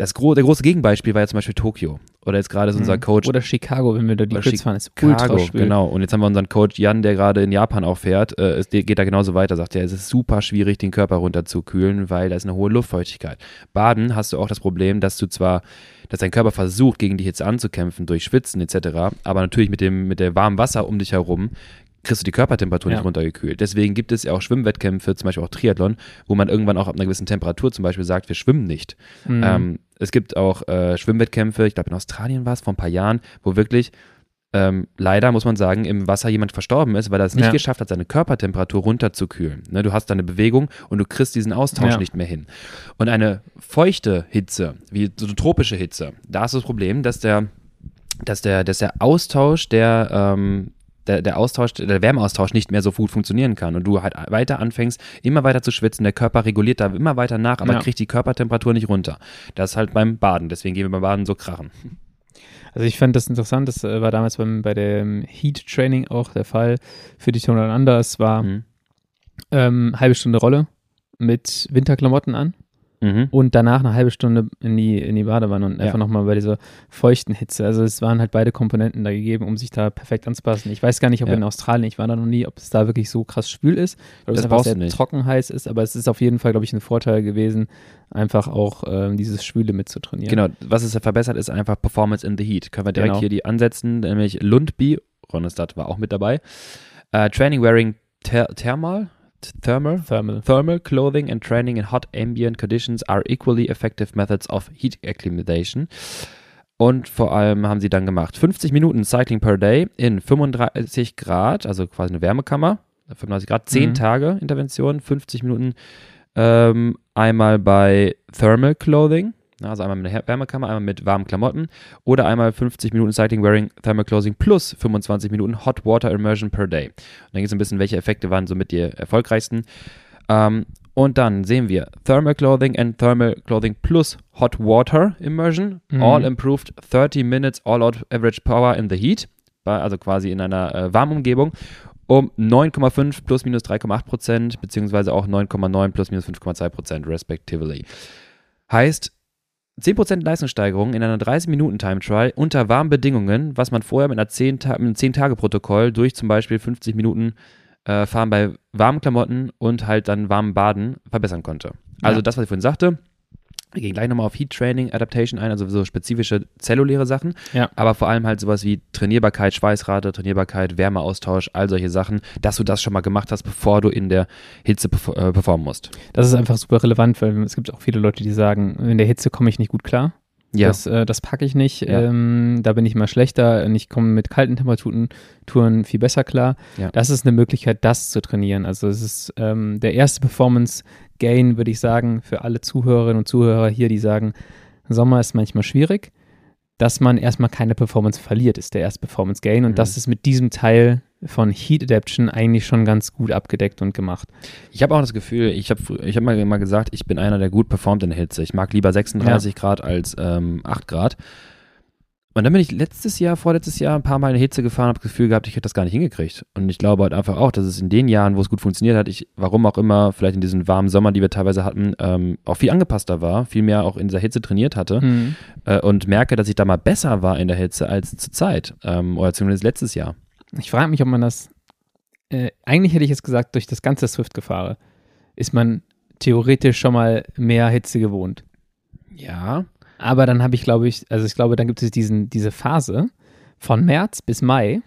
Das gro der große Gegenbeispiel war ja zum Beispiel Tokio. Oder jetzt gerade ist unser
Mhm.
Coach
Oder Chicago, wenn wir da die Quiz fahren, ist ultra
Chicago,
schwül.
genau. Und jetzt haben wir unseren Coach Jan, der gerade in Japan auch fährt. Äh, es geht da genauso weiter, sagt er. Es ist super schwierig, den Körper runterzukühlen, weil da ist eine hohe Luftfeuchtigkeit. Baden hast du auch das Problem, dass du zwar, dass dein Körper versucht, gegen die Hitze anzukämpfen durch Schwitzen etc., aber natürlich mit dem, mit der warmen Wasser um dich herum kriegst du die Körpertemperatur
Ja.
nicht runtergekühlt. Deswegen gibt es ja auch Schwimmwettkämpfe, zum Beispiel auch Triathlon, wo man irgendwann auch ab einer gewissen Temperatur zum Beispiel sagt, wir schwimmen nicht.
Mhm.
Ähm, es gibt auch äh, Schwimmwettkämpfe, ich glaube in Australien war es vor ein paar Jahren, wo wirklich ähm, leider muss man sagen, im Wasser jemand verstorben ist, weil er es nicht
Ja.
geschafft hat, seine Körpertemperatur runterzukühlen. Ne, du hast deine Bewegung und du kriegst diesen Austausch
Ja.
nicht mehr hin. Und eine feuchte Hitze, wie so eine tropische Hitze, da ist das Problem, dass der, dass der, dass der Austausch der, ähm, der, der Austausch, der Wärmeaustausch nicht mehr so gut funktionieren kann und du halt weiter anfängst, immer weiter zu schwitzen, der Körper reguliert da immer weiter nach, aber
Ja.
kriegt die Körpertemperatur nicht runter. Das ist halt beim Baden, deswegen gehen wir beim Baden so krachen.
Also ich fand das interessant, das äh, war damals beim, bei dem Heat Training auch der Fall für die Turner Under. Es war
Mhm.
ähm, halbe Stunde Rolle mit Winterklamotten an mhm. und danach eine halbe Stunde in die, in die Badewanne und ja. einfach nochmal bei dieser feuchten Hitze. Also es waren halt beide Komponenten da gegeben, um sich da perfekt anzupassen. Ich weiß gar nicht, ob ja. in Australien, ich war da noch nie, ob es da wirklich so krass schwül ist oder ob es einfach sehr nicht. trocken heiß ist, aber es ist auf jeden Fall, glaube ich, ein Vorteil gewesen, einfach auch ähm, dieses Schwüle mitzutrainieren.
Genau, was es ja verbessert, ist einfach Performance in the Heat. Können wir direkt genau. hier die ansetzen, nämlich Lundby, Ronestadt war auch mit dabei. Uh, training wearing ter Thermal, thermal,
thermal,
thermal clothing and training in hot ambient conditions are equally effective methods of heat acclimatization. Und vor allem haben sie dann gemacht 50 Minuten Cycling per Day in 35 Grad, also quasi eine Wärmekammer, 35 Grad, 10 mhm. Tage Intervention, 50 Minuten ähm, einmal bei Thermal Clothing, also einmal mit einer Wärmekammer, einmal mit warmen Klamotten oder einmal 50 Minuten Cycling Wearing Thermal Clothing plus 25 Minuten Hot Water Immersion per Day. Und dann geht es ein bisschen, welche Effekte waren somit die erfolgreichsten. Ähm, und dann sehen wir Thermal Clothing and Thermal Clothing plus Hot Water Immersion. Mhm. All improved 30 minutes all out average power in the heat. Also quasi in einer äh, warmen Umgebung um 9,5 plus minus 3,8 Prozent, beziehungsweise auch 9,9 plus minus 5,2 Prozent, respectively. Heißt, 10% Leistungssteigerung in einer 30-Minuten-Time-Trial unter warmen Bedingungen, was man vorher mit, einer 10 mit einem 10-Tage-Protokoll durch zum Beispiel 50 Minuten äh, Fahren bei warmen Klamotten und halt dann warmen Baden verbessern konnte. Also ja. das, was ich vorhin sagte, wir gehen gleich nochmal auf Heat Training, Adaptation ein, also so spezifische zelluläre Sachen,
ja.
aber vor allem halt sowas wie Trainierbarkeit, Schweißrate, Trainierbarkeit, Wärmeaustausch, all solche Sachen, dass du das schon mal gemacht hast, bevor du in der Hitze äh, performen musst.
Das ist einfach super relevant, weil es gibt auch viele Leute, die sagen, in der Hitze komme ich nicht gut klar. Ja. Das, äh, das packe ich nicht. Ja. Ähm, da bin ich mal schlechter. Und ich komme mit kalten Temperaturen viel besser klar. Ja. Das ist eine Möglichkeit, das zu trainieren. Also es ist ähm, der erste Performance Gain, würde ich sagen, für alle Zuhörerinnen und Zuhörer hier, die sagen, Sommer ist manchmal schwierig, dass man erstmal keine Performance verliert, ist der erste Performance Gain. Und mhm. das ist mit diesem Teil von Heat Adaption eigentlich schon ganz gut abgedeckt und gemacht.
Ich habe auch das Gefühl, ich habe ich hab mal, mal gesagt, ich bin einer, der gut performt in der Hitze. Ich mag lieber 36 ja. Grad als ähm, 8 Grad. Und dann bin ich letztes Jahr, vorletztes Jahr ein paar Mal in der Hitze gefahren, habe das Gefühl gehabt, ich hätte das gar nicht hingekriegt. Und ich glaube halt einfach auch, dass es in den Jahren, wo es gut funktioniert hat, ich, warum auch immer, vielleicht in diesen warmen Sommer, die wir teilweise hatten, ähm, auch viel angepasster war, viel mehr auch in dieser Hitze trainiert hatte mhm. äh, und merke, dass ich da mal besser war in der Hitze als zur Zeit ähm, oder zumindest letztes Jahr.
Ich frage mich, ob man das, äh, eigentlich hätte ich jetzt gesagt, durch das ganze Swift-Gefahren ist man theoretisch schon mal mehr Hitze gewohnt.
Ja.
Aber dann habe ich, glaube ich, also ich glaube, dann gibt es diesen, diese Phase von März bis Mai,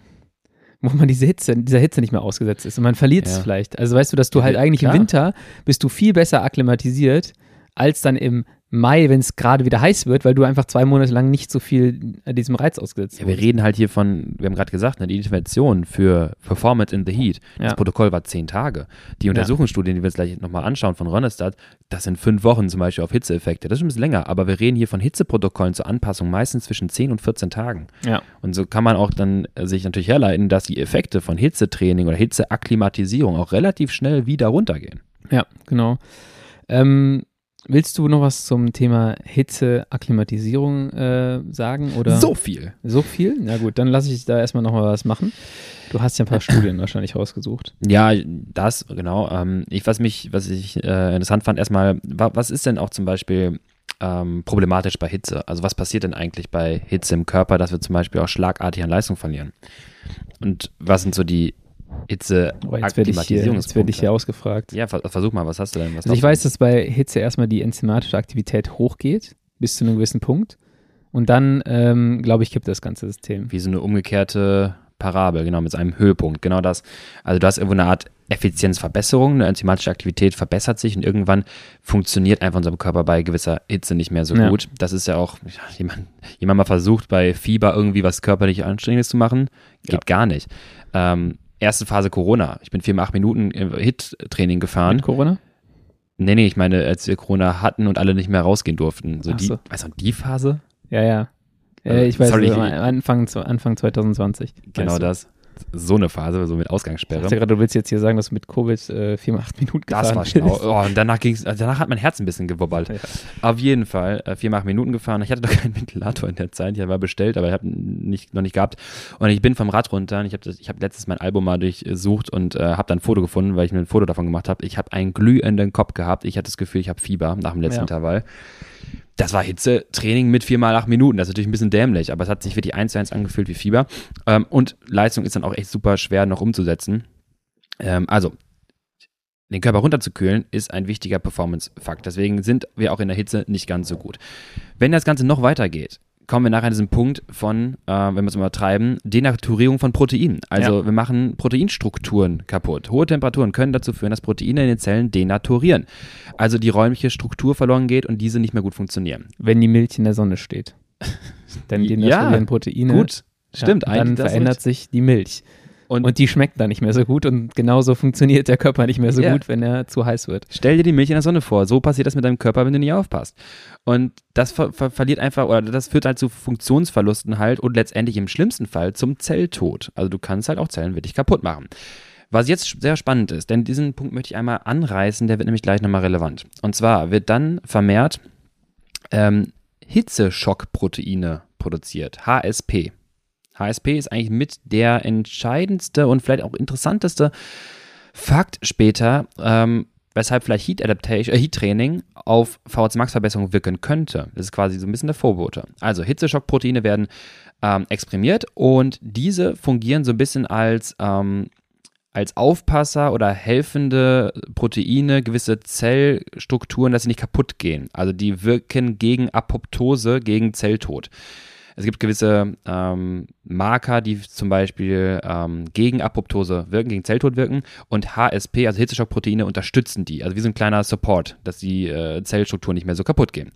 wo man diese Hitze, dieser Hitze nicht mehr ausgesetzt ist und man verliert es ja. vielleicht. Also weißt du, dass du halt eigentlich Klar. im Winter bist du viel besser akklimatisiert als dann im Mai, wenn es gerade wieder heiß wird, weil du einfach zwei Monate lang nicht so viel diesem Reiz ausgesetzt
ja, Wir reden halt hier von, wir haben gerade gesagt, ne, die Intervention für Performance in the Heat. Das ja. Protokoll war zehn Tage. Die Untersuchungsstudien, die wir uns gleich nochmal anschauen von Ronestadt, das sind fünf Wochen zum Beispiel auf Hitzeeffekte. Das ist ein bisschen länger, aber wir reden hier von Hitzeprotokollen zur Anpassung meistens zwischen 10 und 14 Tagen.
Ja.
Und so kann man auch dann äh, sich natürlich herleiten, dass die Effekte von Hitzetraining oder Hitzeakklimatisierung auch relativ schnell wieder runtergehen.
Ja, genau. Ähm, Willst du noch was zum Thema Hitze, Akklimatisierung äh, sagen? Oder?
So viel.
So viel? Na gut, dann lasse ich da erstmal noch mal was machen. Du hast ja ein paar Studien wahrscheinlich rausgesucht.
Ja, das, genau. Ähm, ich, was mich, was ich äh, interessant fand, erstmal, wa was ist denn auch zum Beispiel ähm, problematisch bei Hitze? Also was passiert denn eigentlich bei Hitze im Körper, dass wir zum Beispiel auch schlagartig an Leistung verlieren? Und was sind so die Hitze
oh, jetzt werde ich, hier, jetzt werd ich hier ausgefragt.
Ja, versuch mal, was hast du denn?
Also ich weiß, dass bei Hitze erstmal die enzymatische Aktivität hochgeht, bis zu einem gewissen Punkt. Und dann, ähm, glaube ich, kippt das ganze System.
Wie so eine umgekehrte Parabel, genau, mit einem Höhepunkt. Genau das. Also du hast irgendwo eine Art Effizienzverbesserung, eine enzymatische Aktivität verbessert sich und irgendwann funktioniert einfach unser Körper bei gewisser Hitze nicht mehr so ja. gut. Das ist ja auch, jemand, jemand mal versucht, bei Fieber irgendwie was körperlich Anstrengendes zu machen, geht ja. gar nicht. Ähm, erste Phase Corona. Ich bin vier acht Minuten Hit-Training gefahren.
Mit Corona?
Nee, nee, ich meine, als wir Corona hatten und alle nicht mehr rausgehen durften. So Ach die, so. weißt du, die Phase?
Ja, ja. Äh, ich weiß, Sorry, also Anfang, Anfang 2020.
Genau das. So eine Phase, so mit Ausgangssperre.
Ich grad, du willst jetzt hier sagen, dass du mit Covid äh, vier mal acht Minuten gefahren
Das war schlau. Oh, und danach, ging's, also danach hat mein Herz ein bisschen gewubbert. Ja. Auf jeden Fall äh, vier mal acht Minuten gefahren. Ich hatte doch keinen Ventilator in der Zeit. Ich war bestellt, aber ich habe nicht, noch nicht gehabt. Und ich bin vom Rad runter. Und ich habe hab letztes mein Album mal durchsucht und äh, habe dann ein Foto gefunden, weil ich mir ein Foto davon gemacht habe. Ich habe einen glühenden Kopf gehabt. Ich hatte das Gefühl, ich habe Fieber nach dem letzten ja. Intervall das war Hitze-Training mit viermal acht Minuten. Das ist natürlich ein bisschen dämlich, aber es hat sich wirklich eins zu eins angefühlt wie Fieber. Ähm, und Leistung ist dann auch echt super schwer noch umzusetzen. Ähm, also, den Körper runterzukühlen ist ein wichtiger Performance-Fakt. Deswegen sind wir auch in der Hitze nicht ganz so gut. Wenn das Ganze noch weitergeht, kommen wir nachher an diesen Punkt von, äh, wenn wir es übertreiben, Denaturierung von Proteinen. Also ja. wir machen Proteinstrukturen kaputt. Hohe Temperaturen können dazu führen, dass Proteine in den Zellen denaturieren. Also die räumliche Struktur verloren geht und diese nicht mehr gut funktionieren.
Wenn die Milch in der Sonne steht. Dann denaturieren ja, Proteine.
Gut, stimmt.
Ja, dann verändert sich die Milch. Und, und, die schmeckt dann nicht mehr so gut und genauso funktioniert der Körper nicht mehr so yeah. gut, wenn er zu heiß wird.
Stell dir die Milch in der Sonne vor. So passiert das mit deinem Körper, wenn du nicht aufpasst. Und das ver ver verliert einfach, oder das führt halt zu Funktionsverlusten halt und letztendlich im schlimmsten Fall zum Zelltod. Also du kannst halt auch Zellen wirklich kaputt machen. Was jetzt sehr spannend ist, denn diesen Punkt möchte ich einmal anreißen, der wird nämlich gleich nochmal relevant. Und zwar wird dann vermehrt ähm, Hitzeschockproteine produziert, HSP. HSP ist eigentlich mit der entscheidendste und vielleicht auch interessanteste Fakt später, ähm, weshalb vielleicht Heat Adaptation, äh, Heat Training auf VHC Max Verbesserung wirken könnte. Das ist quasi so ein bisschen der Vorbote. Also Hitzeschockproteine werden ähm, exprimiert und diese fungieren so ein bisschen als ähm, als Aufpasser oder helfende Proteine gewisse Zellstrukturen, dass sie nicht kaputt gehen. Also die wirken gegen Apoptose, gegen Zelltod. Es gibt gewisse ähm, Marker, die zum Beispiel ähm, gegen Apoptose wirken, gegen Zelltod wirken und HSP, also Hitzeschockproteine, unterstützen die. Also wie so ein kleiner Support, dass die äh, Zellstrukturen nicht mehr so kaputt gehen.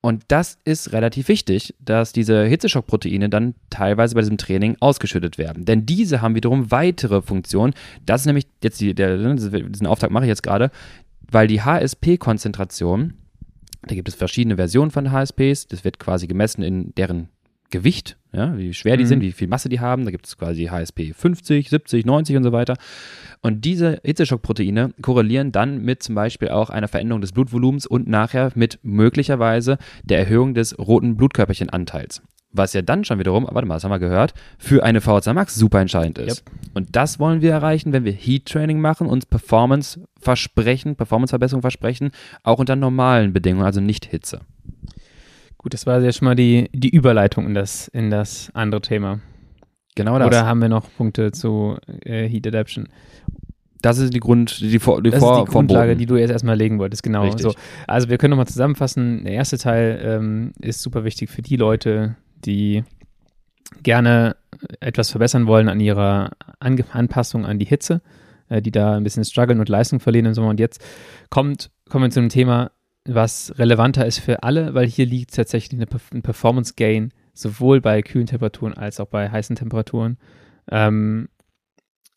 Und das ist relativ wichtig, dass diese Hitzeschockproteine dann teilweise bei diesem Training ausgeschüttet werden. Denn diese haben wiederum weitere Funktionen. Das ist nämlich jetzt die, der, diesen Auftrag mache ich jetzt gerade, weil die HSP-Konzentration da gibt es verschiedene Versionen von HSPs. Das wird quasi gemessen in deren Gewicht, ja, wie schwer die mhm. sind, wie viel Masse die haben. Da gibt es quasi HSP 50, 70, 90 und so weiter. Und diese Hitzeschockproteine korrelieren dann mit zum Beispiel auch einer Veränderung des Blutvolumens und nachher mit möglicherweise der Erhöhung des roten Blutkörperchenanteils was ja dann schon wiederum, warte mal, das haben wir gehört, für eine VHC Max super entscheidend ist. Yep. Und das wollen wir erreichen, wenn wir Heat Training machen, uns Performance versprechen, Performanceverbesserung versprechen, auch unter normalen Bedingungen, also nicht Hitze.
Gut, das war ja schon mal die, die Überleitung in das, in das andere Thema.
Genau das.
Oder haben wir noch Punkte zu äh, Heat Adaption?
Das ist die Grund, die, Vor
die, das Vor ist die Grundlage, die du jetzt erstmal legen wolltest, genau. So. Also wir können nochmal zusammenfassen. Der erste Teil ähm, ist super wichtig für die Leute, die gerne etwas verbessern wollen an ihrer An Anpassung an die Hitze, äh, die da ein bisschen strugglen und Leistung verlieren im Sommer. Und jetzt kommt, kommen wir zu einem Thema, was relevanter ist für alle, weil hier liegt tatsächlich ein Performance Gain sowohl bei kühlen Temperaturen als auch bei heißen Temperaturen. Ähm,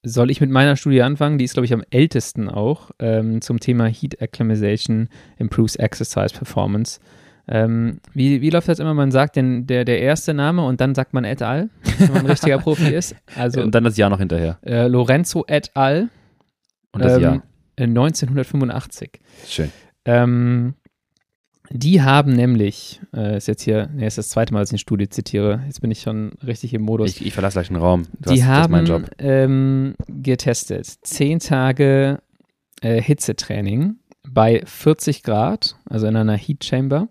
soll ich mit meiner Studie anfangen? Die ist, glaube ich, am ältesten auch ähm, zum Thema Heat Acclimatization Improves Exercise Performance. Ähm, wie, wie läuft das immer? Man sagt den, der, der erste Name und dann sagt man et al., wenn man ein richtiger Profi ist.
Also, und dann das Jahr noch hinterher.
Äh, Lorenzo et al.
Und das ähm, Jahr?
1985.
Schön.
Ähm, die haben nämlich, äh, ist jetzt hier, nee, ist das zweite Mal, dass ich eine Studie zitiere. Jetzt bin ich schon richtig im Modus.
Ich, ich verlasse gleich den Raum.
Du die hast, haben ähm, getestet. Zehn Tage äh, Hitzetraining bei 40 Grad, also in einer Heat Chamber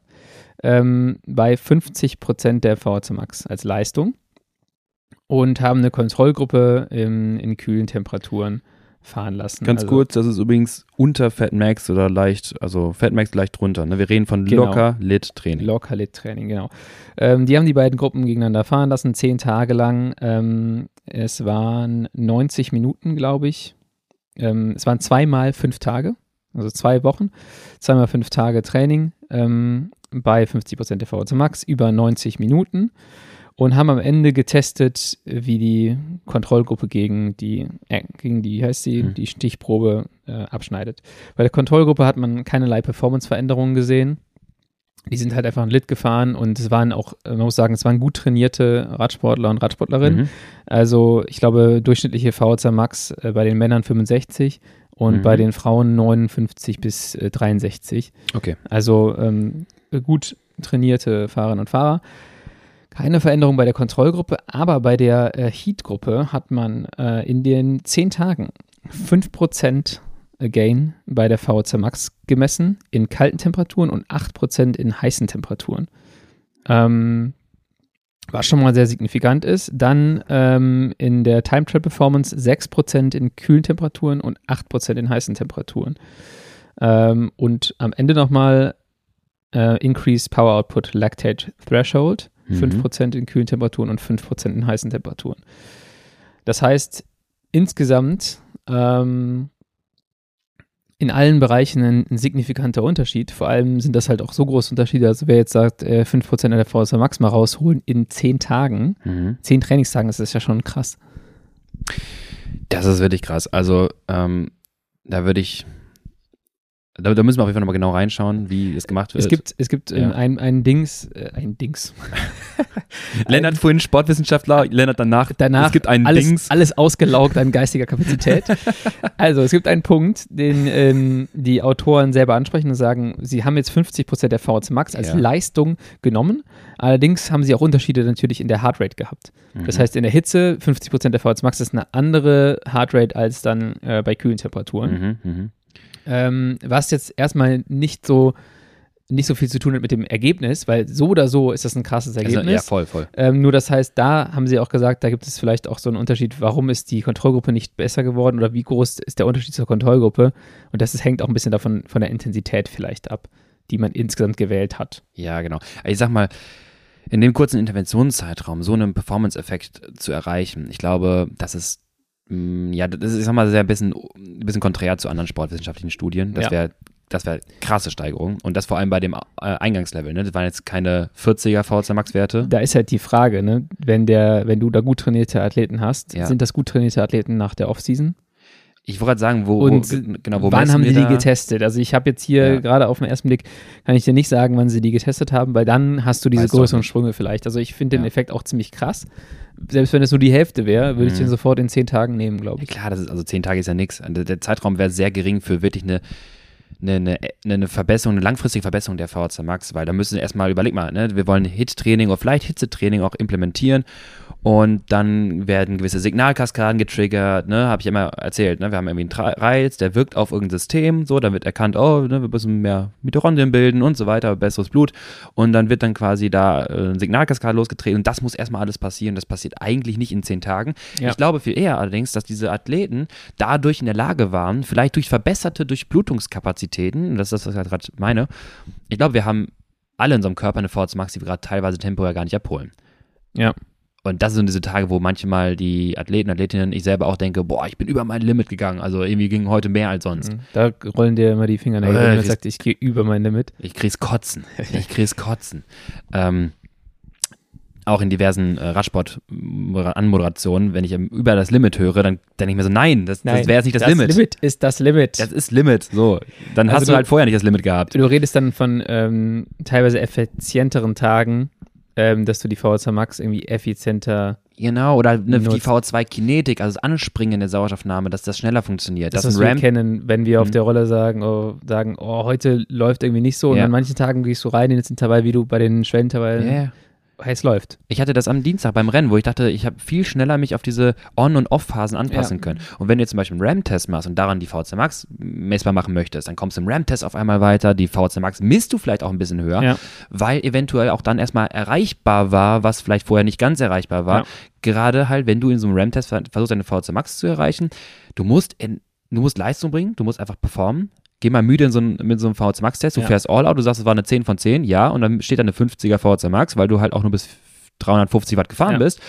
ähm, bei 50 Prozent der VHC Max als Leistung und haben eine Kontrollgruppe in, in kühlen Temperaturen fahren lassen.
Ganz also, kurz, das ist übrigens unter Fat Max oder leicht, also Fat Max leicht drunter. Ne? Wir reden von genau, locker Lit Training.
Locker Lit Training, genau. Ähm, die haben die beiden Gruppen gegeneinander fahren lassen, zehn Tage lang. Ähm, es waren 90 Minuten, glaube ich. Ähm, es waren zweimal fünf Tage, also zwei Wochen, zweimal fünf Tage Training. Ähm, bei 50% der VO2 Max über 90 Minuten und haben am Ende getestet, wie die Kontrollgruppe gegen die, äh, gegen die, heißt sie, mhm. die Stichprobe äh, abschneidet. Bei der Kontrollgruppe hat man keinerlei Performance-Veränderungen gesehen. die sind halt einfach ein Lit gefahren und es waren auch, man muss sagen, es waren gut trainierte Radsportler und Radsportlerinnen. Mhm. Also ich glaube, durchschnittliche VHC Max äh, bei den Männern 65 und mhm. bei den Frauen 59 bis äh, 63.
Okay.
Also ähm, gut trainierte Fahrerinnen und Fahrer. Keine Veränderung bei der Kontrollgruppe, aber bei der äh, Heat-Gruppe hat man äh, in den zehn Tagen 5% Gain bei der VHC Max gemessen in kalten Temperaturen und 8% in heißen Temperaturen. Ähm, was schon mal sehr signifikant ist. Dann ähm, in der Time Trail Performance 6% in kühlen Temperaturen und 8% in heißen Temperaturen. Ähm, und am Ende nochmal äh, Increased Power Output Lactate Threshold, mhm. 5% in kühlen Temperaturen und 5% in heißen Temperaturen. Das heißt, insgesamt ähm, in allen Bereichen ein, ein, signifikanter Unterschied. Vor allem sind das halt auch so große Unterschiede. Also wer jetzt sagt, äh, 5% der VSA Max mal rausholen in 10 Tagen, mhm. 10 Trainingstagen, das ist ja schon krass.
Das ist wirklich krass. Also ähm, da würde ich da, da, müssen wir auf jeden Fall nochmal genau reinschauen, wie das gemacht wird.
Es gibt, es gibt ja. ein, ein Dings, äh, ein Dings.
Lennart vorhin Sportwissenschaftler, Lennart danach.
Danach
es gibt ein
alles,
Dings.
alles ausgelaugt an geistiger Kapazität. also es gibt einen Punkt, den ähm, die Autoren selber ansprechen und sagen, sie haben jetzt 50 Prozent der VHC Max als ja. Leistung genommen. Allerdings haben sie auch Unterschiede natürlich in der Heartrate gehabt. Mhm. Das heißt, in der Hitze 50 Prozent der VHC Max ist eine andere Heartrate als dann äh, bei kühlen Temperaturen. Mhm, mh. Ähm, was jetzt erstmal nicht so nicht so viel zu tun hat mit dem Ergebnis, weil so oder so ist das ein krasses Ergebnis. Also,
ja, voll, voll.
Ähm, nur das heißt, da haben sie auch gesagt, da gibt es vielleicht auch so einen Unterschied, warum ist die Kontrollgruppe nicht besser geworden oder wie groß ist der Unterschied zur Kontrollgruppe. Und das ist, hängt auch ein bisschen davon von der Intensität vielleicht ab, die man insgesamt gewählt hat.
Ja, genau. Ich sag mal, in dem kurzen Interventionszeitraum so einen Performance-Effekt zu erreichen, ich glaube, das ist ja, das ist, ich sag mal, sehr ein bisschen, ein bisschen konträr zu anderen sportwissenschaftlichen Studien. Das ja. wäre das wäre krasse Steigerung. Und das vor allem bei dem äh, Eingangslevel. Ne? Das waren jetzt keine 40er VHC Max-Werte.
Da ist halt die Frage, ne? wenn, der, wenn du da gut trainierte Athleten hast, ja. sind das gut trainierte Athleten nach der Offseason?
Ich wollte gerade sagen, wo,
und wo, genau, wo wann haben sie die getestet? Also ich habe jetzt hier ja. gerade auf den ersten Blick, kann ich dir nicht sagen, wann sie die getestet haben, weil dann hast du diese weißt größeren Sprünge vielleicht. Also ich finde ja. den Effekt auch ziemlich krass selbst wenn es nur die Hälfte wäre, würde ich den mhm. sofort in zehn Tagen nehmen, glaube ich.
Ja, klar, das ist, also zehn Tage ist ja nichts. Der Zeitraum wäre sehr gering für wirklich eine, eine, eine, eine Verbesserung, eine langfristige Verbesserung der VHC Max, weil da müssen wir erstmal, überleg mal, ne, wir wollen Hit-Training oder vielleicht Hitzetraining auch implementieren und dann werden gewisse Signalkaskaden getriggert, ne, habe ich immer erzählt, ne, wir haben irgendwie einen Reiz, der wirkt auf irgendein System, so, dann wird erkannt, oh, ne, wir müssen mehr Mitochondrien bilden und so weiter, besseres Blut und dann wird dann quasi da äh, ein Signalkaskade losgetreten und das muss erstmal alles passieren, das passiert eigentlich nicht in zehn Tagen. Ja. Ich glaube viel eher allerdings, dass diese Athleten dadurch in der Lage waren, vielleicht durch verbesserte Durchblutungskapazitäten, das ist das, was ich gerade meine, ich glaube, wir haben alle in unserem Körper eine VHC Max, die wir gerade teilweise temporär gar nicht abholen.
Ja.
Und das sind diese Tage, wo manchmal die Athleten, Athletinnen, ich selber auch denke, boah, ich bin über mein Limit gegangen. Also irgendwie ging heute mehr als sonst. Mhm.
Da rollen dir immer die Finger nach, äh, wenn du sagst, ich gehe über mein Limit.
Ich krieg's kotzen. Ich krieg's kotzen. ähm, auch in diversen äh, Radsport-Anmoderationen, wenn ich über das Limit höre, dann denke ich mir so, nein, das, das wäre jetzt nicht das, das Limit.
Das Limit ist das Limit.
Das ist Limit, so. Dann also hast du, du, halt vorher nicht das Limit gehabt.
Du redest dann von ähm, teilweise effizienteren Tagen, ähm, dass du die VO2 Max irgendwie effizienter
Genau, oder eine, die VO2-Kinetik, also das Anspringen der Sauerstoffnahme, dass das schneller funktioniert.
Das, das was wir kennen, wenn wir auf mhm. der Rolle sagen, oh, sagen, oh, heute läuft irgendwie nicht so. Und an manchen Tagen gehst du rein in den Intervall, wie du bei den Schwellintervallen
yeah
es läuft.
Ich hatte das am Dienstag beim Rennen, wo ich dachte, ich habe viel schneller mich auf diese On- und Off-Phasen anpassen ja. können. Und wenn du jetzt zum Beispiel einen RAM-Test machst und daran die VC Max messbar machen möchtest, dann kommst du im RAM-Test auf einmal weiter, die VC Max misst du vielleicht auch ein bisschen höher, ja. weil eventuell auch dann erstmal erreichbar war, was vielleicht vorher nicht ganz erreichbar war. Ja. Gerade halt, wenn du in so einem RAM-Test versuchst, deine VC Max zu erreichen, du musst in, du musst Leistung bringen, du musst einfach performen, geh mal müde in so ein, mit so einem VHC Max-Test, du ja. fährst All-Out, du sagst, es war eine 10 von 10, ja, und dann steht da eine 50er VHC Max, weil du halt auch nur bis 350 Watt gefahren ja. bist.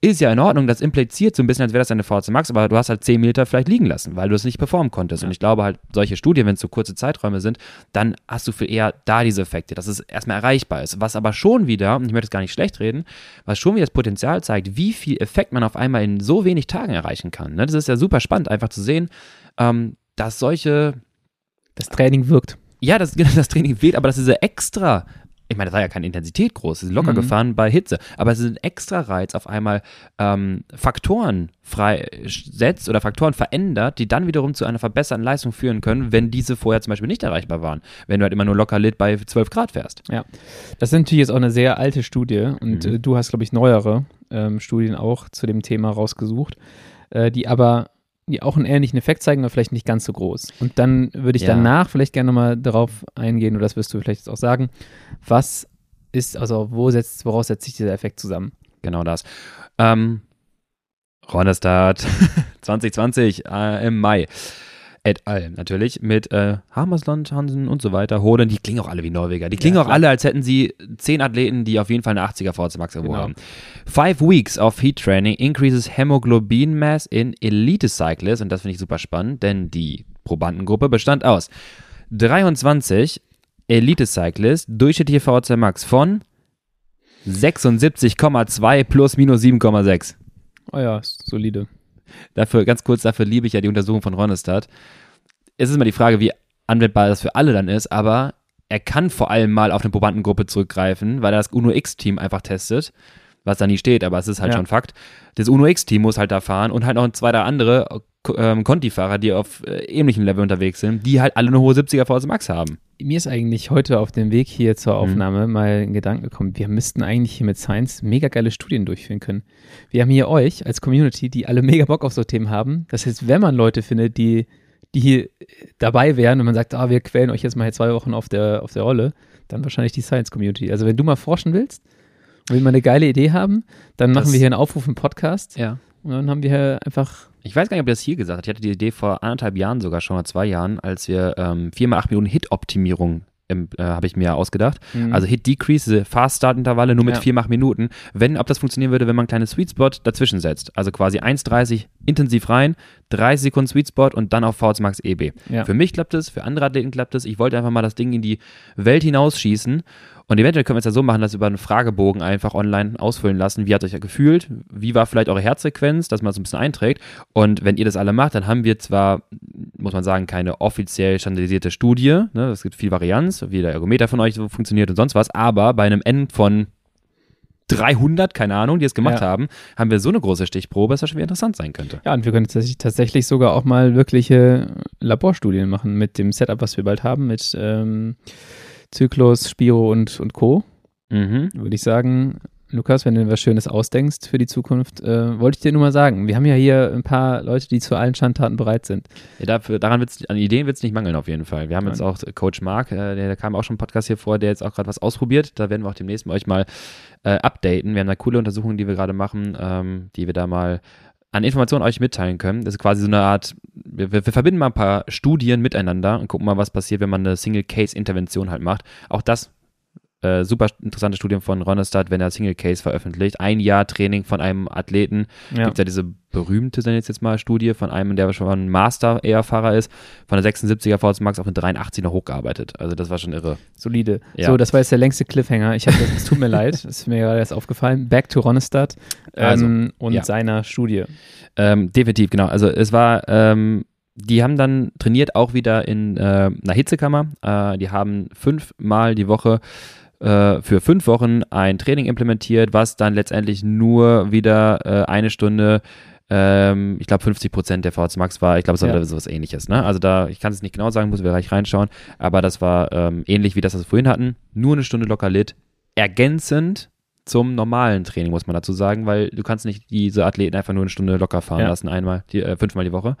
Ist ja in Ordnung, das impliziert so ein bisschen, als wäre das eine VHC Max, aber du hast halt 10 Meter vielleicht liegen lassen, weil du es nicht performen konntest. Ja. Und ich glaube halt, solche Studien, wenn es so kurze Zeiträume sind, dann hast du viel eher da diese Effekte, dass es erstmal erreichbar ist. Was aber schon wieder, und ich möchte es gar nicht schlecht reden, was schon wieder das Potenzial zeigt, wie viel Effekt man auf einmal in so wenig Tagen erreichen kann. Ne? Das ist ja super spannend, einfach zu sehen, ähm, dass solche
das Training wirkt.
Ja, das, das Training wirkt, aber dass diese extra ich meine, das war ja keine Intensität groß, sie sind locker mhm. gefahren bei Hitze, aber es ist ein extra Reiz auf einmal ähm, Faktoren freisetzt oder Faktoren verändert, die dann wiederum zu einer verbesserten Leistung führen können, wenn diese vorher zum Beispiel nicht erreichbar waren, wenn du halt immer nur locker lit bei 12 Grad fährst.
Ja, das ist natürlich jetzt auch eine sehr alte Studie und mhm. äh, du hast, glaube ich, neuere ähm, Studien auch zu dem Thema rausgesucht, äh, die aber die auch einen ähnlichen Effekt zeigen, aber vielleicht nicht ganz so groß. Und dann würde ich ja. danach vielleicht gerne nochmal darauf eingehen, oder das wirst du vielleicht jetzt auch sagen, was ist, also wo setzt, woraus setzt sich dieser Effekt zusammen?
Genau das. Ähm, Ronestad 2020 äh, im Mai et al. natürlich mit äh, Hammersland, Hansen und so weiter. Hoden, die klingen auch alle wie Norweger. Die klingen ja, auch alle, als hätten sie zehn Athleten, die auf jeden Fall eine 80er VZ Max genau. haben. Five weeks of Heat Training increases Hemoglobin Mass in Elite Cyclists und das finde ich super spannend, denn die Probandengruppe bestand aus 23 Elite Cyclists, durchschnittliche VZ Max von 76,2 plus minus 7,6.
Oh ja, solide.
Dafür, ganz kurz, dafür liebe ich ja die Untersuchung von Ronestad. Es ist immer die Frage, wie anwendbar das für alle dann ist, aber er kann vor allem mal auf eine Probandengruppe zurückgreifen, weil er das UNO-X-Team einfach testet, was da nie steht, aber es ist halt ja. schon Fakt. Das UNO-X-Team muss halt da fahren und halt noch zwei, drei andere ähm, Conti-Fahrer, die auf äh, ähnlichem Level unterwegs sind, die halt alle eine hohe 70er VS Max haben.
Mir ist eigentlich heute auf dem Weg hier zur mhm. Aufnahme mhm. mal ein Gedanke gekommen, wir müssten eigentlich hier mit Science mega geile Studien durchführen können. Wir haben hier euch als Community, die alle mega Bock auf so Themen haben. Das heißt, wenn man Leute findet, die, die hier dabei wären und man sagt, ah, wir quälen euch jetzt mal hier zwei Wochen auf der, auf der Rolle, dann wahrscheinlich die Science Community. Also wenn du mal forschen willst und wir mal eine geile Idee haben, dann das, machen wir hier einen Aufruf im Podcast.
Ja.
Und dann haben wir einfach
ich weiß gar nicht, ob er das hier gesagt hat. Ich hatte die Idee vor anderthalb Jahren sogar schon, mal zwei Jahren, als wir ähm, 4x8 Minuten Hit-Optimierung äh, habe ich mir ausgedacht. Mhm. Also Hit Decrease, diese Fast Start Intervalle nur mit ja. 4 mach Minuten. Wenn, ob das funktionieren würde, wenn man einen kleinen Sweet Spot dazwischen setzt. Also quasi 1,30 intensiv rein, 30 Sekunden Sweet Spot und dann auf VZ Max EB. Ja. Für mich klappt es, für andere Athleten klappt es. Ich wollte einfach mal das Ding in die Welt hinausschießen und eventuell können wir es ja so machen, dass wir über einen Fragebogen einfach online ausfüllen lassen. Wie hat euch ja gefühlt? Wie war vielleicht eure Herzfrequenz, dass man das ein bisschen einträgt? Und wenn ihr das alle macht, dann haben wir zwar, muss man sagen, keine offiziell standardisierte Studie. Ne? Es gibt viel Varianz, wie der Ergometer von euch so funktioniert und sonst was. Aber bei einem N von 300, keine Ahnung, die es gemacht ja. haben, haben wir so eine große Stichprobe, dass das schon wieder interessant sein könnte.
Ja, und wir können tatsächlich sogar auch mal wirkliche Laborstudien machen mit dem Setup, was wir bald haben, mit ähm, Zyklus, Spiro und, und Co. Mhm. Würde ich sagen, Lukas, wenn du was Schönes ausdenkst für die Zukunft, äh, wollte ich dir nur mal sagen. Wir haben ja hier ein paar Leute, die zu allen Schandtaten bereit sind.
Ja, dafür, daran wird's, an Ideen wird es nicht mangeln auf jeden Fall. Wir haben Nein. jetzt auch Coach Mark, äh, der, der, kam auch schon im Podcast hier vor, der jetzt auch gerade was ausprobiert. Da werden wir auch demnächst mal euch mal äh, updaten. Wir haben da coole Untersuchungen, die wir gerade machen, ähm, die wir da mal an Informationen euch mitteilen können. Das ist quasi so eine Art, wir, wir, verbinden mal ein paar Studien miteinander und gucken mal, was passiert, wenn man eine Single-Case-Intervention halt macht. Auch das äh, super interessante Studien von Ronestad, wenn er Single Case veröffentlicht. Ein Jahr Training von einem Athleten. Ja. Gibt ja diese berühmte, sind jetzt, mal, Studie von einem, der schon ein Master-Eher-Fahrer ist, von der 76er VZ Max auf eine 83 noch hochgearbeitet. Also das war schon irre.
Solide. Ja. So, das war jetzt der längste Cliffhanger. Ich habe es tut mir leid, das ist mir gerade erst aufgefallen. Back to Ronestad also, ähm, also, und ja. seiner Studie.
Ähm, definitiv, genau. Also es war ähm, die haben dann trainiert auch wieder in äh, einer Hitzekammer. Äh, die haben fünfmal die Woche äh, für fünf Wochen ein Training implementiert, was dann letztendlich nur wieder äh, eine Stunde ähm, ich glaube 50 Prozent der VHS Max war, ich glaube es war ja. sowas ähnliches. Ne? Also da, ich kann es nicht genau sagen, muss wir gleich reinschauen, aber das war ähm, ähnlich wie das, was wir vorhin hatten. Nur eine Stunde locker lit, ergänzend zum normalen Training, muss man dazu sagen, weil du kannst nicht diese Athleten einfach nur eine Stunde locker fahren ja. lassen, einmal, die, äh, fünfmal die Woche.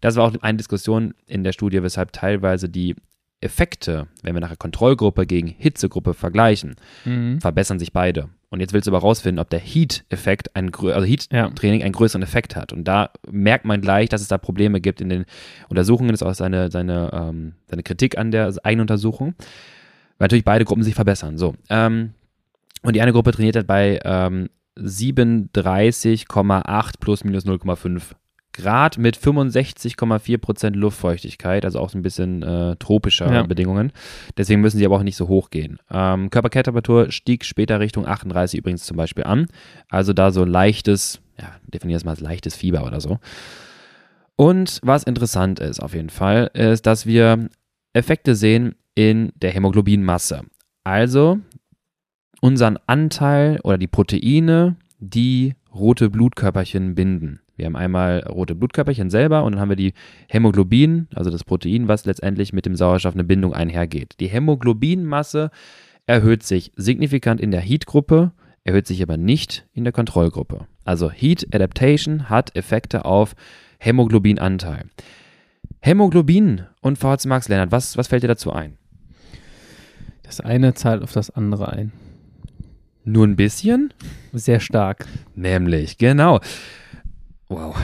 Das war auch eine Diskussion in der Studie, weshalb teilweise die Effekte, wenn wir nachher Kontrollgruppe gegen Hitzegruppe vergleichen, mhm. verbessern sich beide. Und jetzt willst du aber rausfinden, ob der Heat-Effekt, ein, also Heat-Training ja. einen größeren Effekt hat. Und da merkt man gleich, dass es da Probleme gibt in den Untersuchungen. Das ist auch seine, seine, ähm, seine Kritik an der eigenen Untersuchung. Weil natürlich beide Gruppen sich verbessern. So. Ähm, und die eine Gruppe trainiert hat bei ähm, 37,8 plus minus 0,5 Grad mit 65,4% Luftfeuchtigkeit, also auch so ein bisschen äh, tropischer ja. Bedingungen. Deswegen müssen sie aber auch nicht so hoch gehen. Ähm, Körperkerntemperatur stieg später Richtung 38 übrigens zum Beispiel an. Also da so leichtes, ja, definier es mal als leichtes Fieber oder so. Und was interessant ist auf jeden Fall, ist, dass wir Effekte sehen in der Hämoglobinmasse. Also unseren Anteil oder die Proteine, die rote Blutkörperchen binden. Wir haben einmal rote Blutkörperchen selber und dann haben wir die Hämoglobin, also das Protein, was letztendlich mit dem Sauerstoff eine Bindung einhergeht. Die Hämoglobinmasse erhöht sich signifikant in der Heat-Gruppe, erhöht sich aber nicht in der Kontrollgruppe. Also Heat Adaptation hat Effekte auf Hämoglobinanteil. Hämoglobin und VHC Max, Lennart, was, was fällt dir dazu ein?
Das eine zahlt auf das andere ein.
Nur ein bisschen?
Sehr stark.
Nämlich, genau. Wow.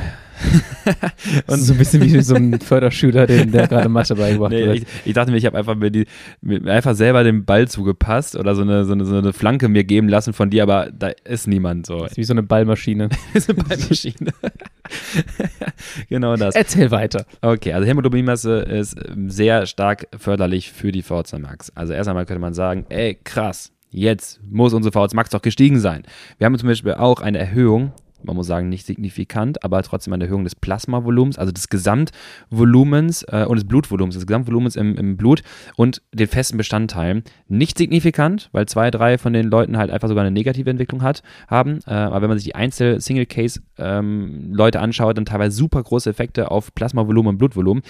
und so ein bisschen wie so ein Förderschüler, den der gerade Mathe beigebracht nee,
wird. Ich, ich, dachte mir, ich habe einfach mir die mir einfach selber den Ball zugepasst oder so eine, so eine, so eine Flanke mir geben lassen von dir, aber da ist niemand so. Das
ist wie so eine Ballmaschine. ist eine Ballmaschine.
genau das.
Erzähl weiter.
Okay, also Hämoglobinmasse ist sehr stark förderlich für die VZ Max. Also erst einmal könnte man sagen, ey, krass, Jetzt muss unsere VHS Max doch gestiegen sein. Wir haben zum Beispiel auch eine Erhöhung, man muss sagen nicht signifikant, aber trotzdem eine Erhöhung des Plasmavolumens, also des Gesamtvolumens äh, und des Blutvolumens, des Gesamtvolumens im, im Blut und den festen Bestandteilen. Nicht signifikant, weil zwei, drei von den Leuten halt einfach sogar eine negative Entwicklung hat, haben. Äh, aber wenn man sich die Einzel-Single-Case-Leute ähm, anschaut, dann teilweise super große Effekte auf Plasmavolumen und Blutvolumen.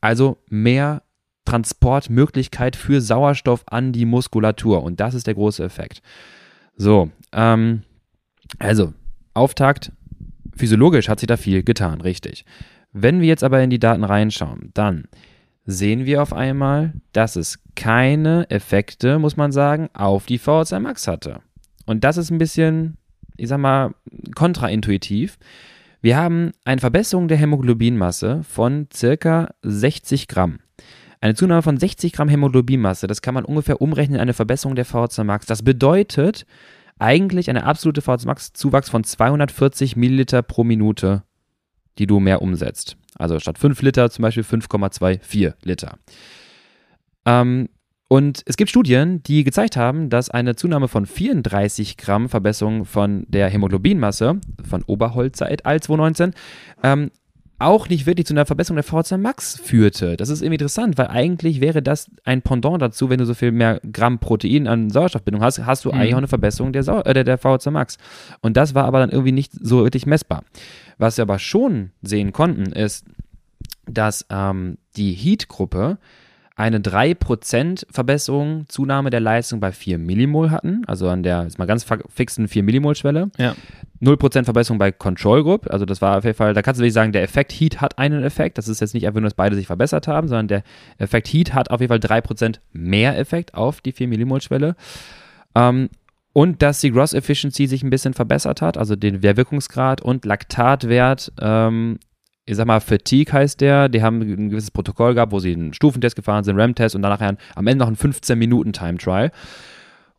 Also mehr Transportmöglichkeit für Sauerstoff an die Muskulatur. Und das ist der große Effekt. So, ähm, also, Auftakt, physiologisch hat sich da viel getan, richtig. Wenn wir jetzt aber in die Daten reinschauen, dann sehen wir auf einmal, dass es keine Effekte, muss man sagen, auf die VHC Max hatte. Und das ist ein bisschen, ich sag mal, kontraintuitiv. Wir haben eine Verbesserung der Hämoglobinmasse von circa 60 Gramm. Eine Zunahme von 60 Gramm Hämoglobinmasse, das kann man ungefähr umrechnen in eine Verbesserung der VHC Max. Das bedeutet eigentlich eine absolute VHC Max Zuwachs von 240 Milliliter pro Minute, die du mehr umsetzt. Also statt 5 Liter zum Beispiel 5,24 Liter. Ähm, und es gibt Studien, die gezeigt haben, dass eine Zunahme von 34 Gramm Verbesserung von der Hämoglobinmasse von Oberholzer et al. 2019 ähm, auch nicht wirklich zu einer Verbesserung der VHC Max führte. Das ist irgendwie interessant, weil eigentlich wäre das ein Pendant dazu, wenn du so viel mehr Gramm Protein an Sauerstoffbindung hast, hast du mhm. eigentlich auch eine Verbesserung der, Sau äh, der, VHC Max. Und das war aber dann irgendwie nicht so wirklich messbar. Was wir aber schon sehen konnten, ist, dass ähm, die Heat-Gruppe eine 3% Verbesserung, Zunahme der Leistung bei 4 Millimol hatten, also an der, ist mal ganz fixen 4 Millimol-Schwelle.
Ja.
0% Verbesserung bei Control Group, also das war auf jeden Fall, da kannst du wirklich sagen, der Effekt Heat hat einen Effekt, das ist jetzt nicht einfach nur, dass beide sich verbessert haben, sondern der Effekt Heat hat auf jeden Fall 3% mehr Effekt auf die 4 Millimol-Schwelle. Ähm, und dass die Gross Efficiency sich ein bisschen verbessert hat, also den, der Wirkungsgrad und Laktatwert ähm, ich sag mal, Fatigue heißt der, die haben ein gewisses Protokoll gehabt, wo sie einen Stufentest gefahren sind, RAM-Test und danach am Ende noch einen 15-Minuten-Time-Trial.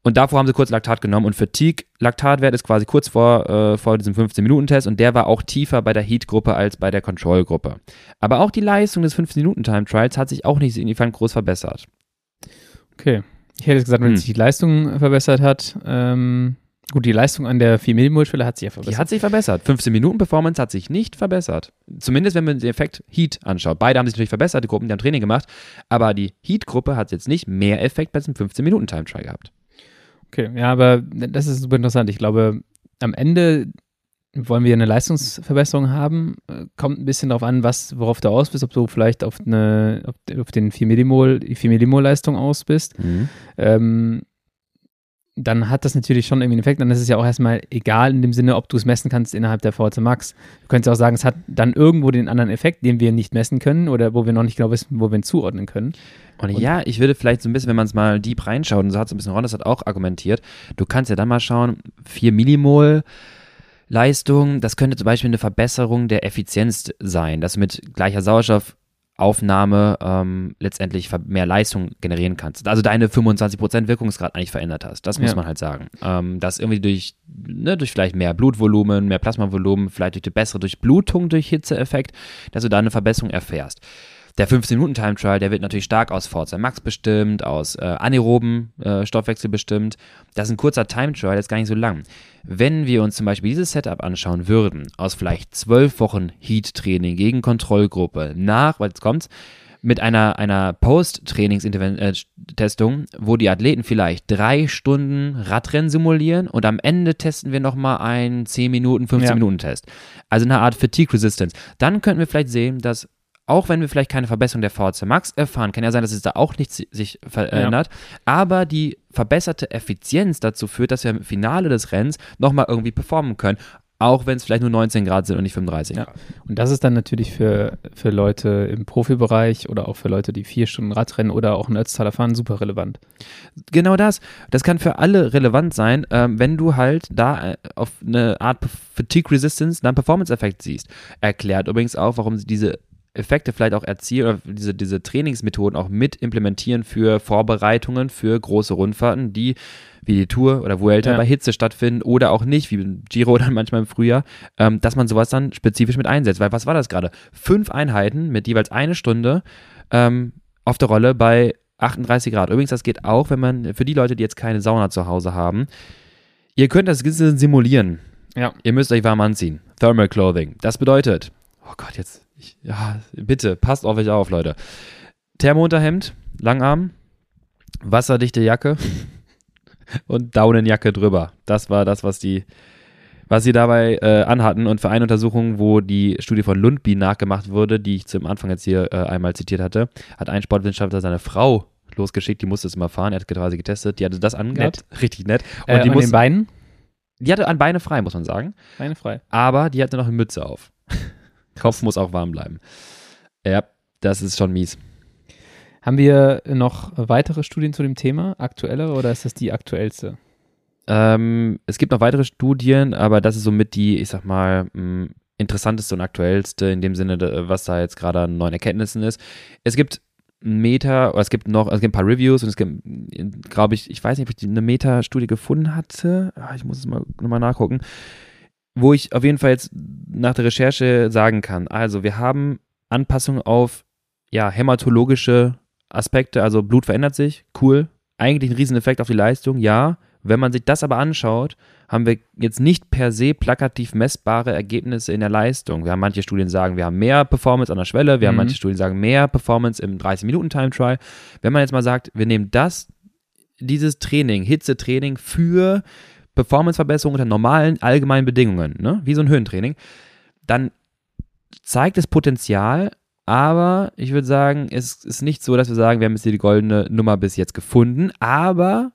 Und davor haben sie kurz Laktat genommen und Fatigue-Laktatwert ist quasi kurz vor, äh, vor diesem 15-Minuten-Test und der war auch tiefer bei der Heat-Gruppe als bei der Control-Gruppe. Aber auch die Leistung des 15-Minuten-Time-Trials hat sich auch nicht signifikant groß verbessert.
Okay. Ich hätte gesagt, wenn hm. sich die Leistung verbessert hat, ähm, Gut, die Leistung an der 4 Millimol-Schwelle hat sich ja verbessert.
Die hat sich verbessert. 15 Minuten Performance hat sich nicht verbessert. Zumindest wenn man den Effekt Heat anschaut. Beide haben sich natürlich verbessert, die Gruppen, die haben Training gemacht, aber die Heat-Gruppe hat jetzt nicht mehr Effekt bei diesem 15 Minuten Time Trial gehabt.
Okay, ja, aber das ist super interessant. Ich glaube, am Ende wollen wir eine Leistungsverbesserung haben. Kommt ein bisschen darauf an, was, worauf du aus bist, ob du vielleicht auf, eine, auf, auf den 4 Millimol, 4 Millimol Leistung aus bist. Mhm. Ähm, dann hat das natürlich schon irgendwie einen Effekt. Dann ist es ja auch erstmal egal in dem Sinne, ob du es messen kannst innerhalb der VHC Max. Du könntest auch sagen, es hat dann irgendwo den anderen Effekt, den wir nicht messen können oder wo wir noch nicht genau wissen, wo wir ihn zuordnen können.
Und, und ja, ich würde vielleicht so ein bisschen, wenn man es mal deep reinschaut, und so hat es ein bisschen Ron, das hat auch argumentiert, du kannst ja dann mal schauen, 4 Millimol Leistung, das könnte zum Beispiel eine Verbesserung der Effizienz sein, dass du mit gleicher Sauerstoff Aufnahme ähm, letztendlich mehr Leistung generieren kannst. Also deine 25% Wirkungsgrad eigentlich verändert hast. Das muss ja. man halt sagen. Ähm, dass irgendwie durch, ne, durch vielleicht mehr Blutvolumen, mehr Plasmavolumen, vielleicht durch die bessere Durchblutung durch Hitzeeffekt, dass du da eine Verbesserung erfährst. Der 15-Minuten-Time-Trial, der wird natürlich stark aus VZ Max bestimmt, aus äh, anaeroben äh, Stoffwechsel bestimmt. Das ist ein kurzer Time-Trial, der ist gar nicht so lang. Wenn wir uns zum Beispiel dieses Setup anschauen würden, aus vielleicht zwölf Wochen Heat-Training gegen Kontrollgruppe, nach, weil jetzt kommt's, mit einer, einer Post-Trainings-Testung, wo die Athleten vielleicht drei Stunden Radrennen simulieren und am Ende testen wir nochmal einen 10 Minuten, 15 Minuten Test. Also eine Art Fatigue Resistance. Dann könnten wir vielleicht sehen, dass auch wenn wir vielleicht keine Verbesserung der VHC Max erfahren, kann ja sein, dass es da auch nichts sich verändert, ja. aber die verbesserte Effizienz dazu führt, dass wir im Finale des Rennens nochmal irgendwie performen können. Auch wenn es vielleicht nur 19 Grad sind und nicht 35.
Ja. Und das ist dann natürlich für, für Leute im Profibereich oder auch für Leute, die vier Stunden Radrennen oder auch ein Ötztaler fahren, super relevant.
Genau das. Das kann für alle relevant sein, ähm, wenn du halt da äh, auf eine Art Fatigue Resistance einen Performance-Effekt siehst. Erklärt übrigens auch, warum sie diese Effekte vielleicht auch erzielen oder diese, diese Trainingsmethoden auch mit implementieren für Vorbereitungen für große Rundfahrten, die wie die Tour oder Vuelta ja. bei Hitze stattfinden oder auch nicht, wie Giro dann manchmal im Frühjahr, ähm, dass man sowas dann spezifisch mit einsetzt. Weil was war das gerade? Fünf Einheiten mit jeweils eine Stunde ähm, auf der Rolle bei 38 Grad. Übrigens, das geht auch, wenn man, für die Leute, die jetzt keine Sauna zu Hause haben, ihr könnt das simulieren. Ja. Ihr müsst euch warm anziehen. Thermal Clothing. Das bedeutet, oh Gott, jetzt ich, ja, bitte, passt auf euch auf, Leute. Thermounterhemd, Langarm, wasserdichte Jacke und Daunenjacke drüber. Das war das, was die, was sie dabei äh, anhatten. Und für eine Untersuchung, wo die Studie von Lundby nachgemacht wurde, die ich zum Anfang jetzt hier äh, einmal zitiert hatte, hat ein Sportwissenschaftler seine Frau losgeschickt, die musste es mal fahren, er hat quasi getestet, die hatte das angehabt,
nett.
richtig nett.
Und äh, die musste, den Beinen?
Die hatte an Beine frei, muss man sagen.
Beine frei.
Aber die hatte noch eine Mütze auf. Kopf muss auch warm bleiben. Ja, das ist schon mies.
Haben wir noch weitere Studien zu dem Thema, aktuellere oder ist das die aktuellste?
Ähm, es gibt noch weitere Studien, aber das ist somit die, ich sag mal, hm, interessanteste und aktuellste in dem Sinne, was da jetzt gerade an neuen Erkenntnissen ist. Es gibt Meta, oder es gibt noch, es gibt ein paar Reviews und es gibt, glaube ich, ich weiß nicht, ob ich eine Meta-Studie gefunden hatte. Ah, ich muss es mal nochmal nachgucken wo ich auf jeden Fall jetzt nach der Recherche sagen kann, also wir haben Anpassungen auf ja, hämatologische Aspekte, also Blut verändert sich, cool, eigentlich ein Rieseneffekt auf die Leistung, ja. Wenn man sich das aber anschaut, haben wir jetzt nicht per se plakativ messbare Ergebnisse in der Leistung. Wir haben manche Studien sagen, wir haben mehr Performance an der Schwelle, wir mhm. haben manche Studien sagen, mehr Performance im 30-Minuten-Time-Trial. Wenn man jetzt mal sagt, wir nehmen das, dieses Training, Hitzetraining für Performanceverbesserung unter normalen allgemeinen Bedingungen, ne? wie so ein Höhentraining, dann zeigt es Potenzial, aber ich würde sagen, es ist nicht so, dass wir sagen, wir haben jetzt hier die goldene Nummer bis jetzt gefunden, aber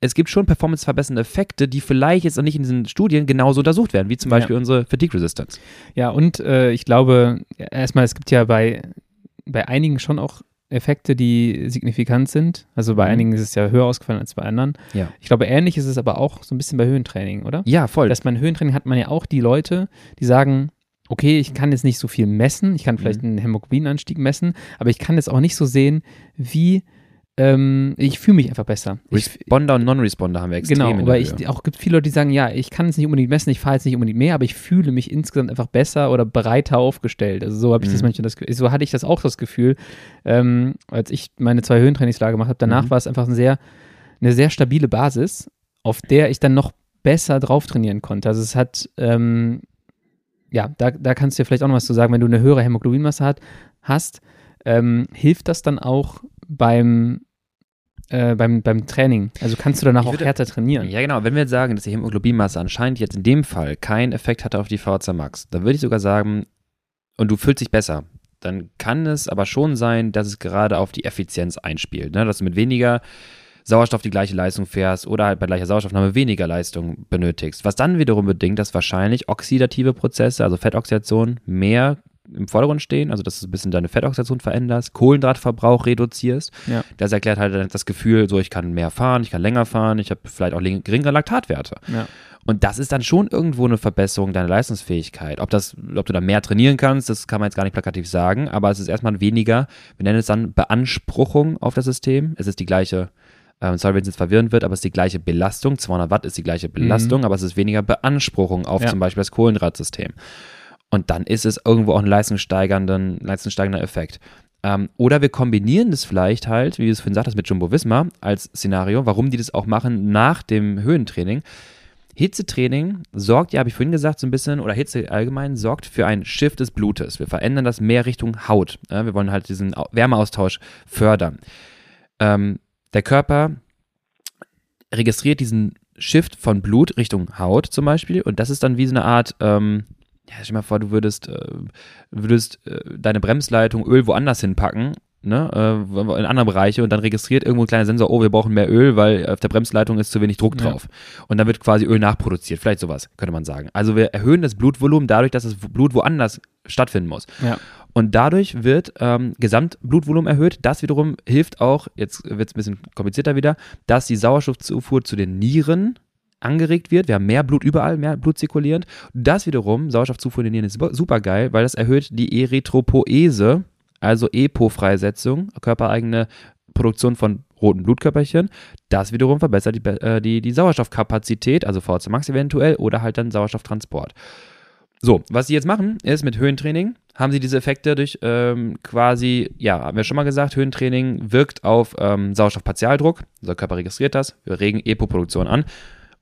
es gibt schon performanceverbessernde Effekte, die vielleicht jetzt noch nicht in diesen Studien genauso untersucht werden, wie zum Beispiel ja. unsere Fatigue Resistance.
Ja, und äh, ich glaube, erstmal, es gibt ja bei, bei einigen schon auch Effekte, die signifikant sind. Also bei mhm. einigen ist es ja höher ausgefallen als bei anderen.
Ja.
Ich glaube, ähnlich ist es aber auch so ein bisschen bei Höhentraining, oder?
Ja, voll.
Dass man Höhentraining hat man ja auch die Leute, die sagen, okay, ich kann jetzt nicht so viel messen, ich kann vielleicht mhm. einen Hämoglobinanstieg messen, aber ich kann jetzt auch nicht so sehen, wie ähm, ich fühle mich einfach besser.
Responder und Non-Responder haben wir extrem
Genau, aber ich, auch gibt viele Leute, die sagen, ja, ich kann es nicht unbedingt messen, ich fahre jetzt nicht unbedingt mehr, aber ich fühle mich insgesamt einfach besser oder breiter aufgestellt. Also so habe ich mhm. das manchmal das so hatte ich das auch das Gefühl, ähm, als ich meine zwei Höhentrainingslager gemacht habe. Danach mhm. war es einfach ein sehr, eine sehr stabile Basis, auf der ich dann noch besser drauf trainieren konnte. Also es hat, ähm, ja, da, da kannst du dir vielleicht auch noch was zu sagen, wenn du eine höhere Hämoglobinmasse hat, hast, ähm, hilft das dann auch beim, äh, beim, beim Training? Also kannst du danach würde, auch härter trainieren?
Ja, genau. Wenn wir jetzt sagen, dass die Hämoglobinmasse anscheinend jetzt in dem Fall keinen Effekt hatte auf die VHC Max, dann würde ich sogar sagen, und du fühlst dich besser, dann kann es aber schon sein, dass es gerade auf die Effizienz einspielt. Ne? Dass du mit weniger Sauerstoff die gleiche Leistung fährst oder halt bei gleicher Sauerstoffnahme weniger Leistung benötigst. Was dann wiederum bedingt, dass wahrscheinlich oxidative Prozesse, also Fettoxidation, mehr im Vordergrund stehen, also dass du ein bisschen deine Fettoxidation veränderst, Kohlenhydratverbrauch reduzierst.
Ja.
Das erklärt halt das Gefühl, so ich kann mehr fahren, ich kann länger fahren, ich habe vielleicht auch geringere Laktatwerte.
Ja.
Und das ist dann schon irgendwo eine Verbesserung deiner Leistungsfähigkeit. Ob, das, ob du da mehr trainieren kannst, das kann man jetzt gar nicht plakativ sagen, aber es ist erstmal weniger, wir nennen es dann Beanspruchung auf das System. Es ist die gleiche, ähm, sorry, wenn es jetzt verwirrend wird, aber es ist die gleiche Belastung. 200 Watt ist die gleiche Belastung, mhm. aber es ist weniger Beanspruchung auf ja. zum Beispiel das Kohlenhydratsystem. Und dann ist es irgendwo auch ein leistungssteigernden, leistungssteigernder Effekt. Ähm, oder wir kombinieren das vielleicht halt, wie du es vorhin sagtest, mit Jumbo Visma als Szenario, warum die das auch machen nach dem Höhentraining. Hitzetraining sorgt, ja, habe ich vorhin gesagt, so ein bisschen, oder Hitze allgemein sorgt für ein Shift des Blutes. Wir verändern das mehr Richtung Haut. Ja, wir wollen halt diesen Wärmeaustausch fördern. Ähm, der Körper registriert diesen Shift von Blut Richtung Haut zum Beispiel und das ist dann wie so eine Art, ähm, ja, stell dir mal vor, du würdest, äh, würdest äh, deine Bremsleitung Öl woanders hinpacken ne, äh, in andere Bereiche und dann registriert irgendwo ein kleiner Sensor, oh, wir brauchen mehr Öl, weil auf der Bremsleitung ist zu wenig Druck drauf. Ja. Und dann wird quasi Öl nachproduziert, vielleicht sowas, könnte man sagen. Also wir erhöhen das Blutvolumen dadurch, dass das Blut woanders stattfinden muss.
Ja.
Und dadurch wird ähm, Gesamtblutvolumen erhöht. Das wiederum hilft auch, jetzt wird es ein bisschen komplizierter wieder, dass die Sauerstoffzufuhr zu den Nieren angeregt wird. Wir haben mehr Blut überall, mehr Blut zirkulierend. Das wiederum, Sauerstoffzufuhr in den Nieren ist super geil, weil das erhöht die Erythropoese, also EPO-Freisetzung, körpereigene Produktion von roten Blutkörperchen. Das wiederum verbessert die, äh, die, die Sauerstoffkapazität, also VC Max eventuell, oder halt dann Sauerstofftransport. So, was sie jetzt machen, ist mit Höhentraining, haben sie diese Effekte durch ähm, quasi, ja, haben wir schon mal gesagt, Höhentraining wirkt auf ähm, Sauerstoffpartialdruck. Unser Körper registriert das, wir regen EPO-Produktion an.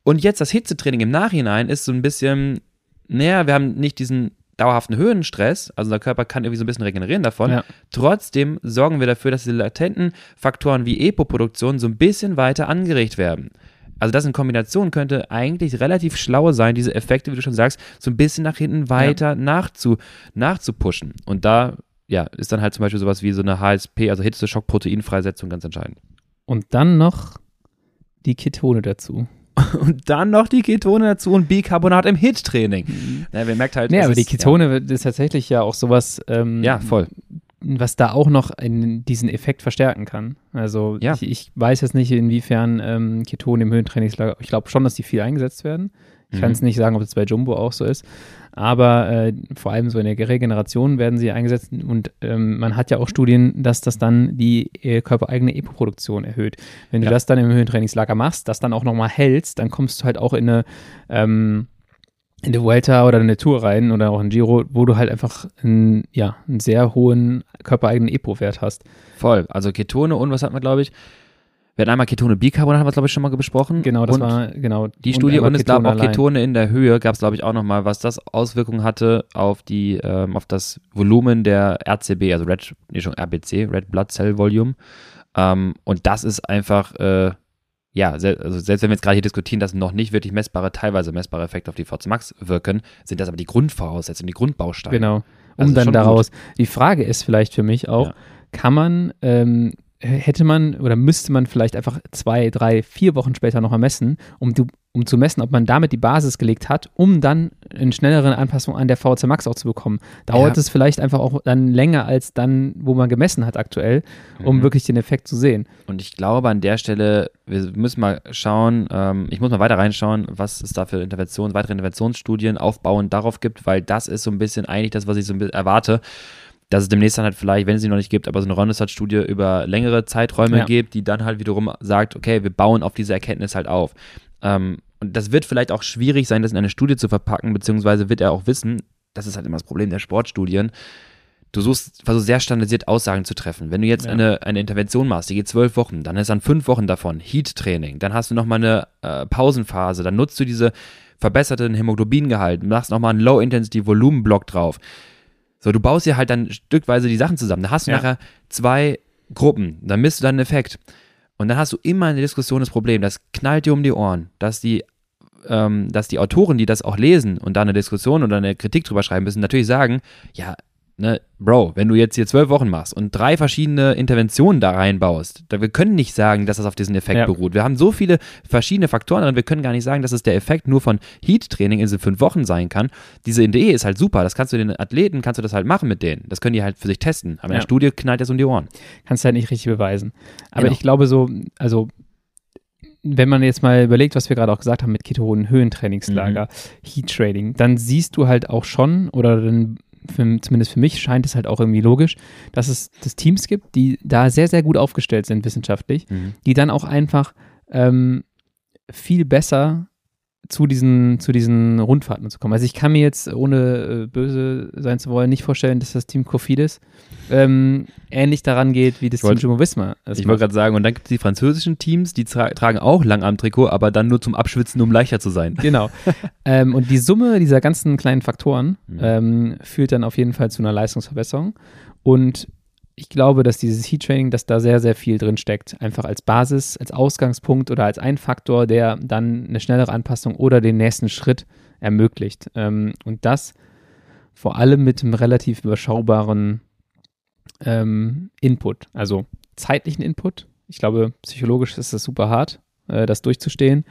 Und jetzt das Hitzetraining im Nachhinein ist so ein bisschen, naja, wir haben nicht diesen dauerhaften Höhenstress, also unser Körper kann irgendwie so ein bisschen regenerieren davon. Ja. Trotzdem sorgen wir dafür, dass diese latenten Faktoren wie EPO-Produktion so ein bisschen weiter angeregt werden. Also das in Kombination könnte eigentlich relativ schlau sein, diese Effekte, wie du schon sagst, so ein bisschen nach hinten weiter ja. nachzu, nachzupushen. Und da ja, ist dann halt zum Beispiel sowas wie so eine HSP, also Hitze-Schock-Proteinfreisetzung ganz entscheidend.
Und dann noch die Ketone dazu.
Und dann noch die Ketone dazu und Bicarbonat im HIT-Training. Mhm. Ja, wer merkt halt.
Ja, aber die Ketone ja. ist tatsächlich ja auch sowas. Ähm,
ja, voll
was da auch noch in diesen Effekt verstärken kann. Also ja. ich, ich, weiß jetzt nicht, inwiefern ähm, Ketone im Höhentrainingslager, ich glaube schon, dass die viel eingesetzt werden. Ich mhm. kann es nicht sagen, ob es bei Jumbo auch so ist. Aber äh, vor allem so in der Regeneration werden sie eingesetzt und ähm, man hat ja auch Studien, dass das dann die äh, körpereigene EPO-Produktion erhöht. Wenn du ja. das dann im Höhentrainingslager machst, das dann auch nochmal hältst, dann kommst du halt auch in eine ähm, in der Vuelta oder in der Tour rein oder auch in Giro, wo du halt einfach einen, ja, einen sehr hohen körpereigenen EPO-Wert hast.
Voll. Also Ketone und was hat man, glaube ich? Wir hatten einmal Ketone Bicarbonat, haben wir, glaube ich, schon mal besprochen.
Genau, das
und
war, genau.
Die Studie und es gab auch Ketone in der Höhe, gab es, glaube ich, auch nochmal, was das Auswirkungen hatte auf die, ähm, auf das Volumen der RCB, also Red, nee, schon RBC, Red Blood Cell Volume. Ähm, und das ist einfach, äh, ja, also selbst wenn wir jetzt gerade hier diskutieren, dass noch nicht wirklich messbare, teilweise messbare Effekte auf die VC Max wirken, sind das aber die Grundvoraussetzungen, die Grundbausteine.
Genau. Um also dann daraus. Gut. Die Frage ist vielleicht für mich auch, ja. kann man ähm, hätte man oder müsste man vielleicht einfach zwei, drei, vier Wochen später nochmal messen, um, um zu messen, ob man damit die Basis gelegt hat, um dann eine schnellere Anpassung an der VC Max auch zu bekommen. Dauert ja. es vielleicht einfach auch dann länger als dann, wo man gemessen hat aktuell, um mhm. wirklich den Effekt zu sehen.
Und ich glaube an der Stelle, wir müssen mal schauen, ähm, ich muss mal weiter reinschauen, was es da für Interventionen, weitere Interventionsstudien aufbauend darauf gibt, weil das ist so ein bisschen eigentlich das, was ich so ein bisschen erwarte dass es demnächst dann halt vielleicht, wenn es sie noch nicht gibt, aber so eine Ronnesat-Studie über längere Zeiträume ja. gibt, die dann halt wiederum sagt, okay, wir bauen auf diese Erkenntnis halt auf. Ähm, und das wird vielleicht auch schwierig sein, das in eine Studie zu verpacken, beziehungsweise wird er auch wissen, das ist halt immer das Problem der Sportstudien, du suchst, versuchst sehr standardisiert Aussagen zu treffen. Wenn du jetzt ja. eine, eine Intervention machst, die geht zwölf Wochen, dann ist dann fünf Wochen davon Heat-Training, dann hast du nochmal eine äh, Pausenphase, dann nutzt du diese verbesserten Hämoglobingehalt, machst nochmal einen Low-Intensity-Volumen-Block drauf so, du baust dir halt dann stückweise die Sachen zusammen. Da hast du ja. nachher zwei Gruppen, dann misst du dann einen Effekt. Und dann hast du immer in der Diskussion das Problem, das knallt dir um die Ohren, dass die, ähm, dass die Autoren, die das auch lesen und da eine Diskussion oder eine Kritik drüber schreiben müssen, natürlich sagen, ja, ne, Bro, wenn du jetzt hier zwölf Wochen machst und drei verschiedene Interventionen da reinbaust, da, wir können nicht sagen, dass das auf diesen Effekt ja. beruht. Wir haben so viele verschiedene Faktoren drin, wir können gar nicht sagen, dass es der Effekt nur von Heat-Training in diesen fünf Wochen sein kann. Diese Idee ist halt super, das kannst du den Athleten, kannst du das halt machen mit denen. Das können die halt für sich testen. Aber in der Studie knallt das um die Ohren.
Kannst du halt nicht richtig beweisen. Aber genau. ich glaube so, also wenn man jetzt mal überlegt, was wir gerade auch gesagt haben mit Ketonen, Höhentrainingslager, mhm. Heat Trading, dann siehst du halt auch schon oder dann für, zumindest für mich scheint es halt auch irgendwie logisch, dass es das Teams gibt, die da sehr, sehr gut aufgestellt sind wissenschaftlich, mhm. die dann auch einfach ähm, viel besser zu diesen, zu diesen Rundfahrten zu kommen. Also ich kann mir jetzt, ohne äh, böse sein zu wollen, nicht vorstellen, dass das Team Kofidis ähm, ähnlich daran geht, wie das
Ich wollt-
Team Jumbo Visma.
Ich wollte gerade sagen, und dann gibt es die französischen Teams, die tra tragen auch Langarm-Trikot, aber dann nur zum Abschwitzen, um leichter zu sein.
Genau. ähm, und die Summe dieser ganzen kleinen Faktoren
Mhm.
ähm, führt dann auf jeden Fall zu einer Leistungsverbesserung. Und ich glaube, dass dieses Heat-Training, dass da sehr, sehr viel drin steckt. Einfach als Basis, als Ausgangspunkt oder als ein Faktor, der dann eine schnellere Anpassung oder den nächsten Schritt ermöglicht. Ähm, und das vor allem mit einem relativ überschaubaren ähm, Input, also zeitlichen Input. Ich glaube, psychologisch ist es super hart, äh, das durchzustehen.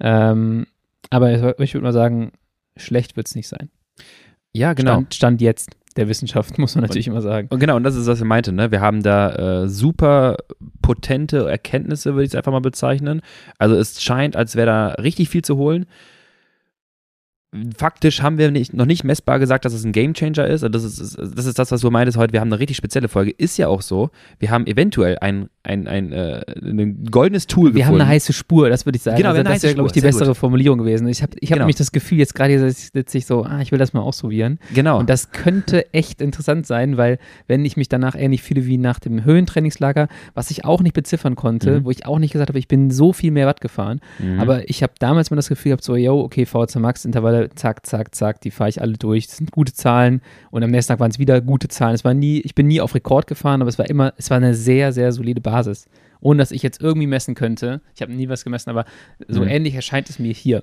Ähm, aber ich, ich würde mal sagen, schlecht wird es nicht sein.
Ja, genau.
Stand, Stand jetzt der Wissenschaft, muss man natürlich immer sagen.
Und genau, und das ist, was ich meinte, ne? Wir haben da äh, super potente Erkenntnisse, würde ich es einfach mal bezeichnen. Also es scheint, als wäre da richtig viel zu holen. Faktisch haben wir nicht, noch nicht messbar gesagt, dass es ein Gamechanger ist. Also Das ist, das ist das, was du meintest heute. Wir haben eine richtig spezielle Folge. Ist ja auch so. Wir haben eventuell ein, ein, ein, äh, ein goldenes Tool
Wir haben
gefunden.
eine heiße Spur, das würde ich sagen.
Genau, wir
also,
haben
das wäre, glaube ich, die
sehr
bessere Formulierung gewesen. Ich habe ich hab
Genau.
nämlich das Gefühl, jetzt gerade hier sitze ich so, ah, ich will das mal ausprobieren.
genau.
Und das könnte echt interessant sein, weil wenn ich mich danach ähnlich fühle wie nach dem Höhentrainingslager, was ich auch nicht beziffern konnte,
Mhm.
wo ich auch nicht gesagt habe, ich bin so viel mehr Watt gefahren,
Mhm.
aber ich habe damals mal das Gefühl gehabt, so, yo, okay, VHC Max, Intervalle, zack, zack, zack, die fahre ich alle durch, das sind gute Zahlen und am nächsten Tag waren es wieder gute Zahlen. Es war nie, ich bin nie auf Rekord gefahren, aber es war immer, es war eine sehr, sehr solide Basis. Ohne dass ich jetzt irgendwie messen könnte. Ich habe nie was gemessen, aber so
Mhm.
ähnlich erscheint es mir hier.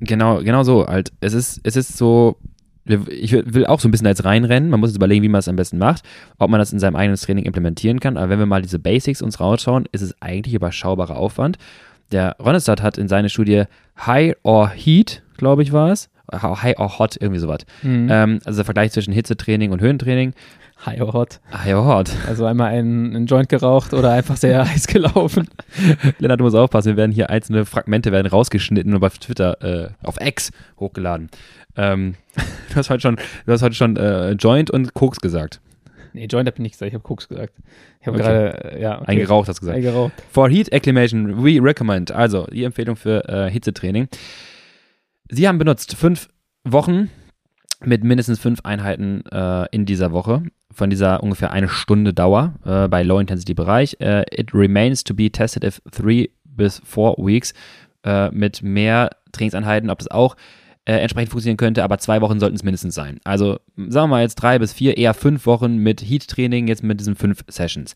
Genau, genau so. Halt, es ist, es ist so, ich will auch so ein bisschen als reinrennen. Man muss jetzt überlegen, wie man es am besten macht, ob man das in seinem eigenen Training implementieren kann. Aber wenn wir mal diese Basics uns rausschauen, ist es eigentlich überschaubarer Aufwand. Der Ronestad hat in seiner Studie High or Heat, glaube ich, war es. High or Hot, irgendwie sowas.
Mhm.
Ähm, also der Vergleich zwischen Hitzetraining und Höhentraining.
High or hot.
High or Hot.
Also einmal einen, einen Joint geraucht oder einfach sehr heiß gelaufen.
Lennart, du musst aufpassen, wir werden hier einzelne Fragmente werden rausgeschnitten und auf Twitter, äh, auf X hochgeladen. Ähm, du hast heute schon, du hast heute schon äh, Joint und Koks gesagt.
Nee, Joint habe ich nicht gesagt, ich habe Koks gesagt. Ich habe
Okay.
gerade, äh, ja. Okay.
Eingeraucht hast du gesagt.
Eingeraucht.
For Heat Acclimation, we recommend. Also, die Empfehlung für äh, Hitzetraining. Sie haben benutzt fünf Wochen mit mindestens fünf Einheiten äh, in dieser Woche. Von dieser ungefähr eine Stunde Dauer äh, bei Low-Intensity-Bereich. Äh, it remains to be tested if three bis four weeks äh, mit mehr Trainingseinheiten, ob das auch äh, entsprechend funktionieren könnte, aber zwei Wochen sollten es mindestens sein. Also sagen wir mal jetzt drei bis vier, eher fünf Wochen mit Heat-Training, jetzt mit diesen fünf Sessions.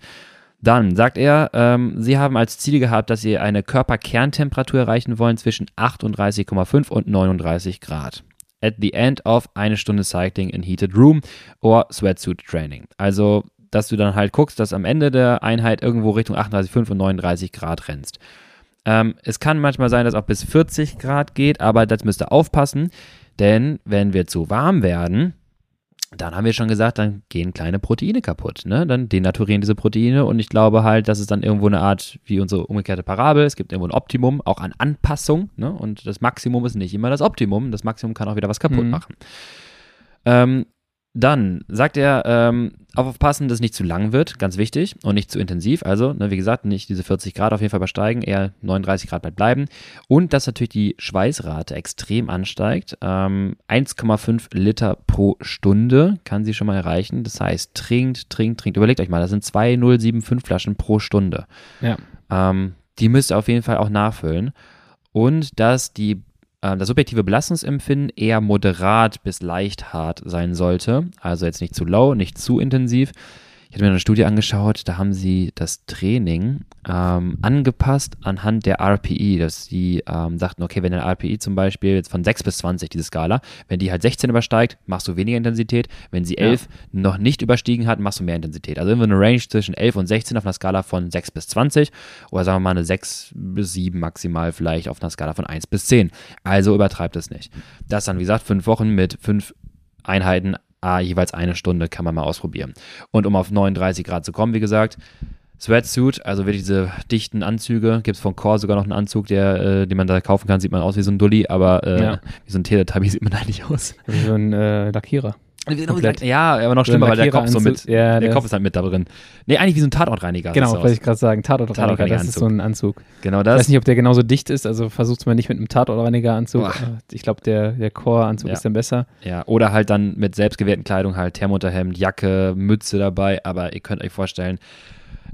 Dann sagt er, ähm, sie haben als Ziel gehabt, dass sie eine Körperkerntemperatur erreichen wollen zwischen 38,5 und 39 Grad. At the end of eine Stunde Cycling in Heated Room or Sweatsuit Training. Also, dass du dann halt guckst, dass am Ende der Einheit irgendwo Richtung 38,5 und 39 Grad rennst. Ähm, es kann manchmal sein, dass auch bis 40 Grad geht, aber das müsst ihr aufpassen, denn wenn wir zu warm werden, dann haben wir schon gesagt, dann gehen kleine Proteine kaputt. Ne? Dann denaturieren diese Proteine und ich glaube halt, das ist dann irgendwo eine Art wie unsere umgekehrte Parabel. Es gibt irgendwo ein Optimum, auch an Anpassung. Ne? Und das Maximum ist nicht immer das Optimum. Das Maximum kann auch wieder was kaputt
Mhm.
machen. Ähm, dann sagt er, ähm, aufpassen, dass es nicht zu lang wird, ganz wichtig, und nicht zu intensiv. Also, ne, wie gesagt, nicht diese 40 Grad auf jeden Fall übersteigen, eher 39 Grad bleiben. Und dass natürlich die Schweißrate extrem ansteigt. Ähm, 1,5 Liter pro Stunde kann sie schon mal erreichen. Das heißt, trinkt, trinkt, trinkt. Überlegt euch mal, das sind 2,075 Flaschen pro Stunde.
Ja.
Ähm, die müsst ihr auf jeden Fall auch nachfüllen. Und dass die, das subjektive Belastungsempfinden eher moderat bis leicht hart sein sollte. Also jetzt nicht zu low, nicht zu intensiv. Ich hatte mir eine Studie angeschaut, da haben sie das Training ähm, angepasst anhand der RPI, dass die ähm, sagten, okay, wenn der RPI zum Beispiel jetzt von 6 bis 20, diese Skala, wenn die halt 16 übersteigt, machst du weniger Intensität, wenn sie
Ja.
11 noch nicht überstiegen hat, machst du mehr Intensität. Also irgendwie eine Range zwischen 11 und 16 auf einer Skala von 6 bis 20 oder sagen wir mal eine 6 bis 7 maximal vielleicht auf einer Skala von 1 bis 10. Also übertreibt es nicht. Das dann, wie gesagt, fünf Wochen mit fünf Einheiten, ah, jeweils eine Stunde kann man mal ausprobieren. Und um auf 39 Grad zu kommen, wie gesagt, Sweatsuit, also wirklich diese dichten Anzüge, gibt es von Core sogar noch einen Anzug, der, äh, den man da kaufen kann, sieht man aus wie so ein Dulli, aber äh,
Ja.
wie so ein Teletubby sieht man eigentlich aus.
Wie so ein äh, Lackierer.
Genau, ja, aber noch schlimmer, weil der Kopf so mit,
ja,
der Kopf ist halt mit da drin. Nee, eigentlich wie so ein Tatortreiniger.
Genau, wollte ich gerade sagen, Tatortreiniger, Tatortreiniger das ist so ein Anzug. Genau das. Ich weiß nicht, ob der genauso dicht ist, also versucht es mal nicht mit einem Tatortreiniger-Anzug. Ich glaube, der, der Core-Anzug ja. ist dann besser.
Ja, oder halt dann mit selbstgewählten Kleidung halt Thermounterhemd, Jacke, Mütze dabei, aber ihr könnt euch vorstellen,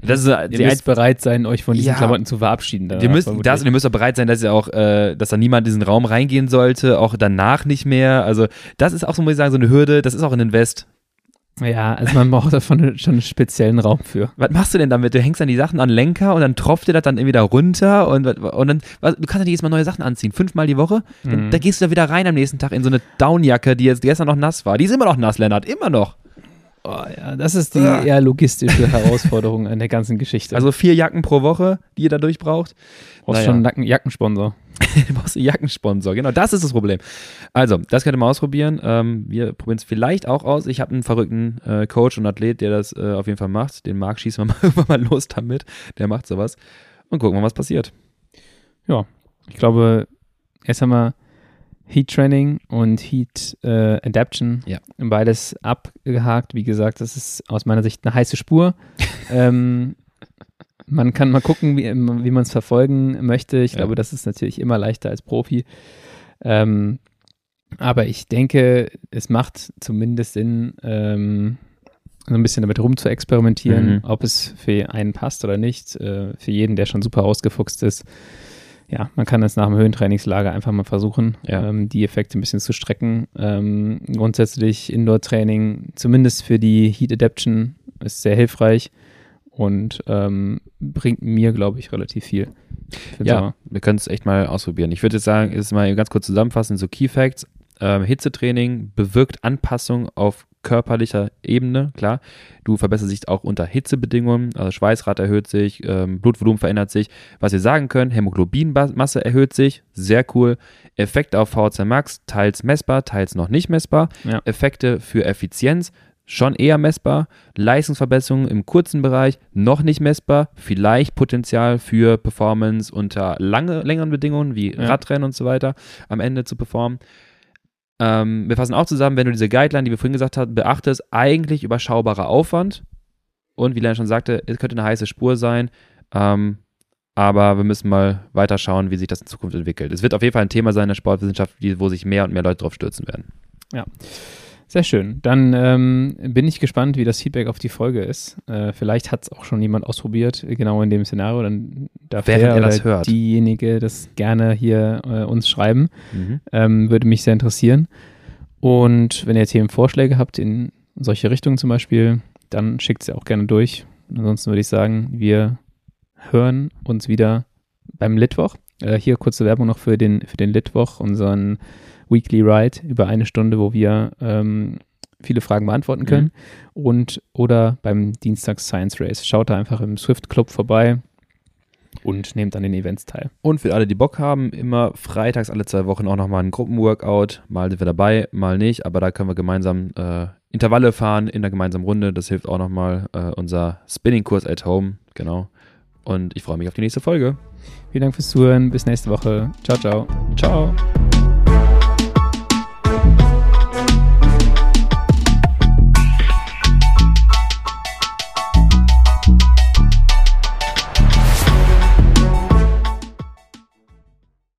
das ist, ihr müsst bereit sein, euch von diesen ja, Klamotten zu verabschieden.
Ihr müsst, das, ihr müsst auch bereit sein, dass ihr auch, äh, dass da niemand in diesen Raum reingehen sollte, auch danach nicht mehr. Also das ist auch so, muss ich sagen, so eine Hürde. Das ist auch ein Invest.
Ja, also man braucht davon schon einen speziellen Raum für.
Was machst du denn damit? Du hängst dann die Sachen an Lenker und dann tropft dir das dann irgendwie da runter und, und dann, was, du kannst ja jedes Mal neue Sachen anziehen, fünfmal die Woche. Dann, mhm. Da gehst du da wieder rein am nächsten Tag in so eine Downjacke, die jetzt gestern noch nass war. Die ist immer noch nass, Lennart, immer noch.
Oh, ja, das ist die ah. eher logistische Herausforderung an der ganzen Geschichte.
Also vier Jacken pro Woche, die ihr dadurch braucht.
Brauchst naja. schon einen Jackensponsor.
du brauchst einen Jackensponsor, genau, das ist das Problem. Also, das könnt ihr mal ausprobieren. Ähm, wir probieren es vielleicht auch aus. Ich habe einen verrückten äh, Coach und Athlet, der das äh, auf jeden Fall macht. Den Marc schießen wir mal mal los damit. Der macht sowas. Und gucken wir, was passiert.
Ja, ich glaube, erst einmal Heat Training und Heat äh, Adaption. Ja. Beides abgehakt. Wie gesagt, das ist aus meiner Sicht eine heiße Spur. ähm, man kann mal gucken, wie, wie man es verfolgen möchte. Ich ja. glaube, das ist natürlich immer leichter als Profi. Ähm, aber ich denke, es macht zumindest Sinn, ähm, so ein bisschen damit rum zu experimentieren, mhm. ob es für einen passt oder nicht. Äh, für jeden, der schon super ausgefuchst ist, ja, man kann es nach dem Höhentrainingslager einfach mal versuchen, ja. ähm, die Effekte ein bisschen zu strecken. Ähm, grundsätzlich Indoor-Training, zumindest für die Heat Adaption, ist sehr hilfreich und ähm, bringt mir, glaube ich, relativ viel.
Ja, Sommer. wir können es echt mal ausprobieren. Ich würde jetzt sagen, ist mal ganz kurz zusammenfassen, so Key Facts. Ähm, Hitzetraining bewirkt Anpassung auf körperlicher Ebene, klar. Du verbesserst dich auch unter Hitzebedingungen, also Schweißrate erhöht sich, ähm, Blutvolumen verändert sich. Was wir sagen können, Hämoglobinmasse erhöht sich, sehr cool. Effekte auf VHC Max, teils messbar, teils noch nicht messbar. Ja. Effekte für Effizienz, schon eher messbar. Leistungsverbesserungen im kurzen Bereich noch nicht messbar. Vielleicht Potenzial für Performance unter lange, längeren Bedingungen wie ja. Radrennen und so weiter am Ende zu performen. Ähm, wir fassen auch zusammen, wenn du diese Guideline, die wir vorhin gesagt haben, beachtest, eigentlich überschaubarer Aufwand. Und wie Len schon sagte, es könnte eine heiße Spur sein. Ähm, aber wir müssen mal weiter schauen, wie sich das in Zukunft entwickelt. Es wird auf jeden Fall ein Thema sein in der Sportwissenschaft, wo sich mehr und mehr Leute drauf stürzen werden.
Ja. Sehr schön. Dann ähm, bin ich gespannt, wie das Feedback auf die Folge ist. Äh, vielleicht hat es auch schon jemand ausprobiert, genau in dem Szenario. Dann darf Während der das hört. diejenige das gerne hier äh, uns schreiben. Mhm. Ähm, würde mich sehr interessieren. Und wenn ihr Themenvorschläge habt in solche Richtungen zum Beispiel, dann schickt sie auch gerne durch. Ansonsten würde ich sagen, wir hören uns wieder beim Litwoch. Äh, hier kurze Werbung noch für den, für den Litwoch, unseren Weekly Ride über eine Stunde, wo wir ähm, viele Fragen beantworten mhm. können. Mhm. Und oder beim Dienstags Science Race. Schaut da einfach im Swift Club vorbei und nehmt an den Events teil.
Und für alle, die Bock haben, immer freitags alle zwei Wochen auch nochmal ein Gruppenworkout. Mal sind wir dabei, mal nicht, aber da können wir gemeinsam äh, Intervalle fahren in der gemeinsamen Runde. Das hilft auch nochmal äh, unser Spinning-Kurs at Home. Genau. Und ich freue mich auf die nächste Folge.
Vielen Dank fürs Zuhören. Bis nächste Woche. Ciao, ciao.
Ciao.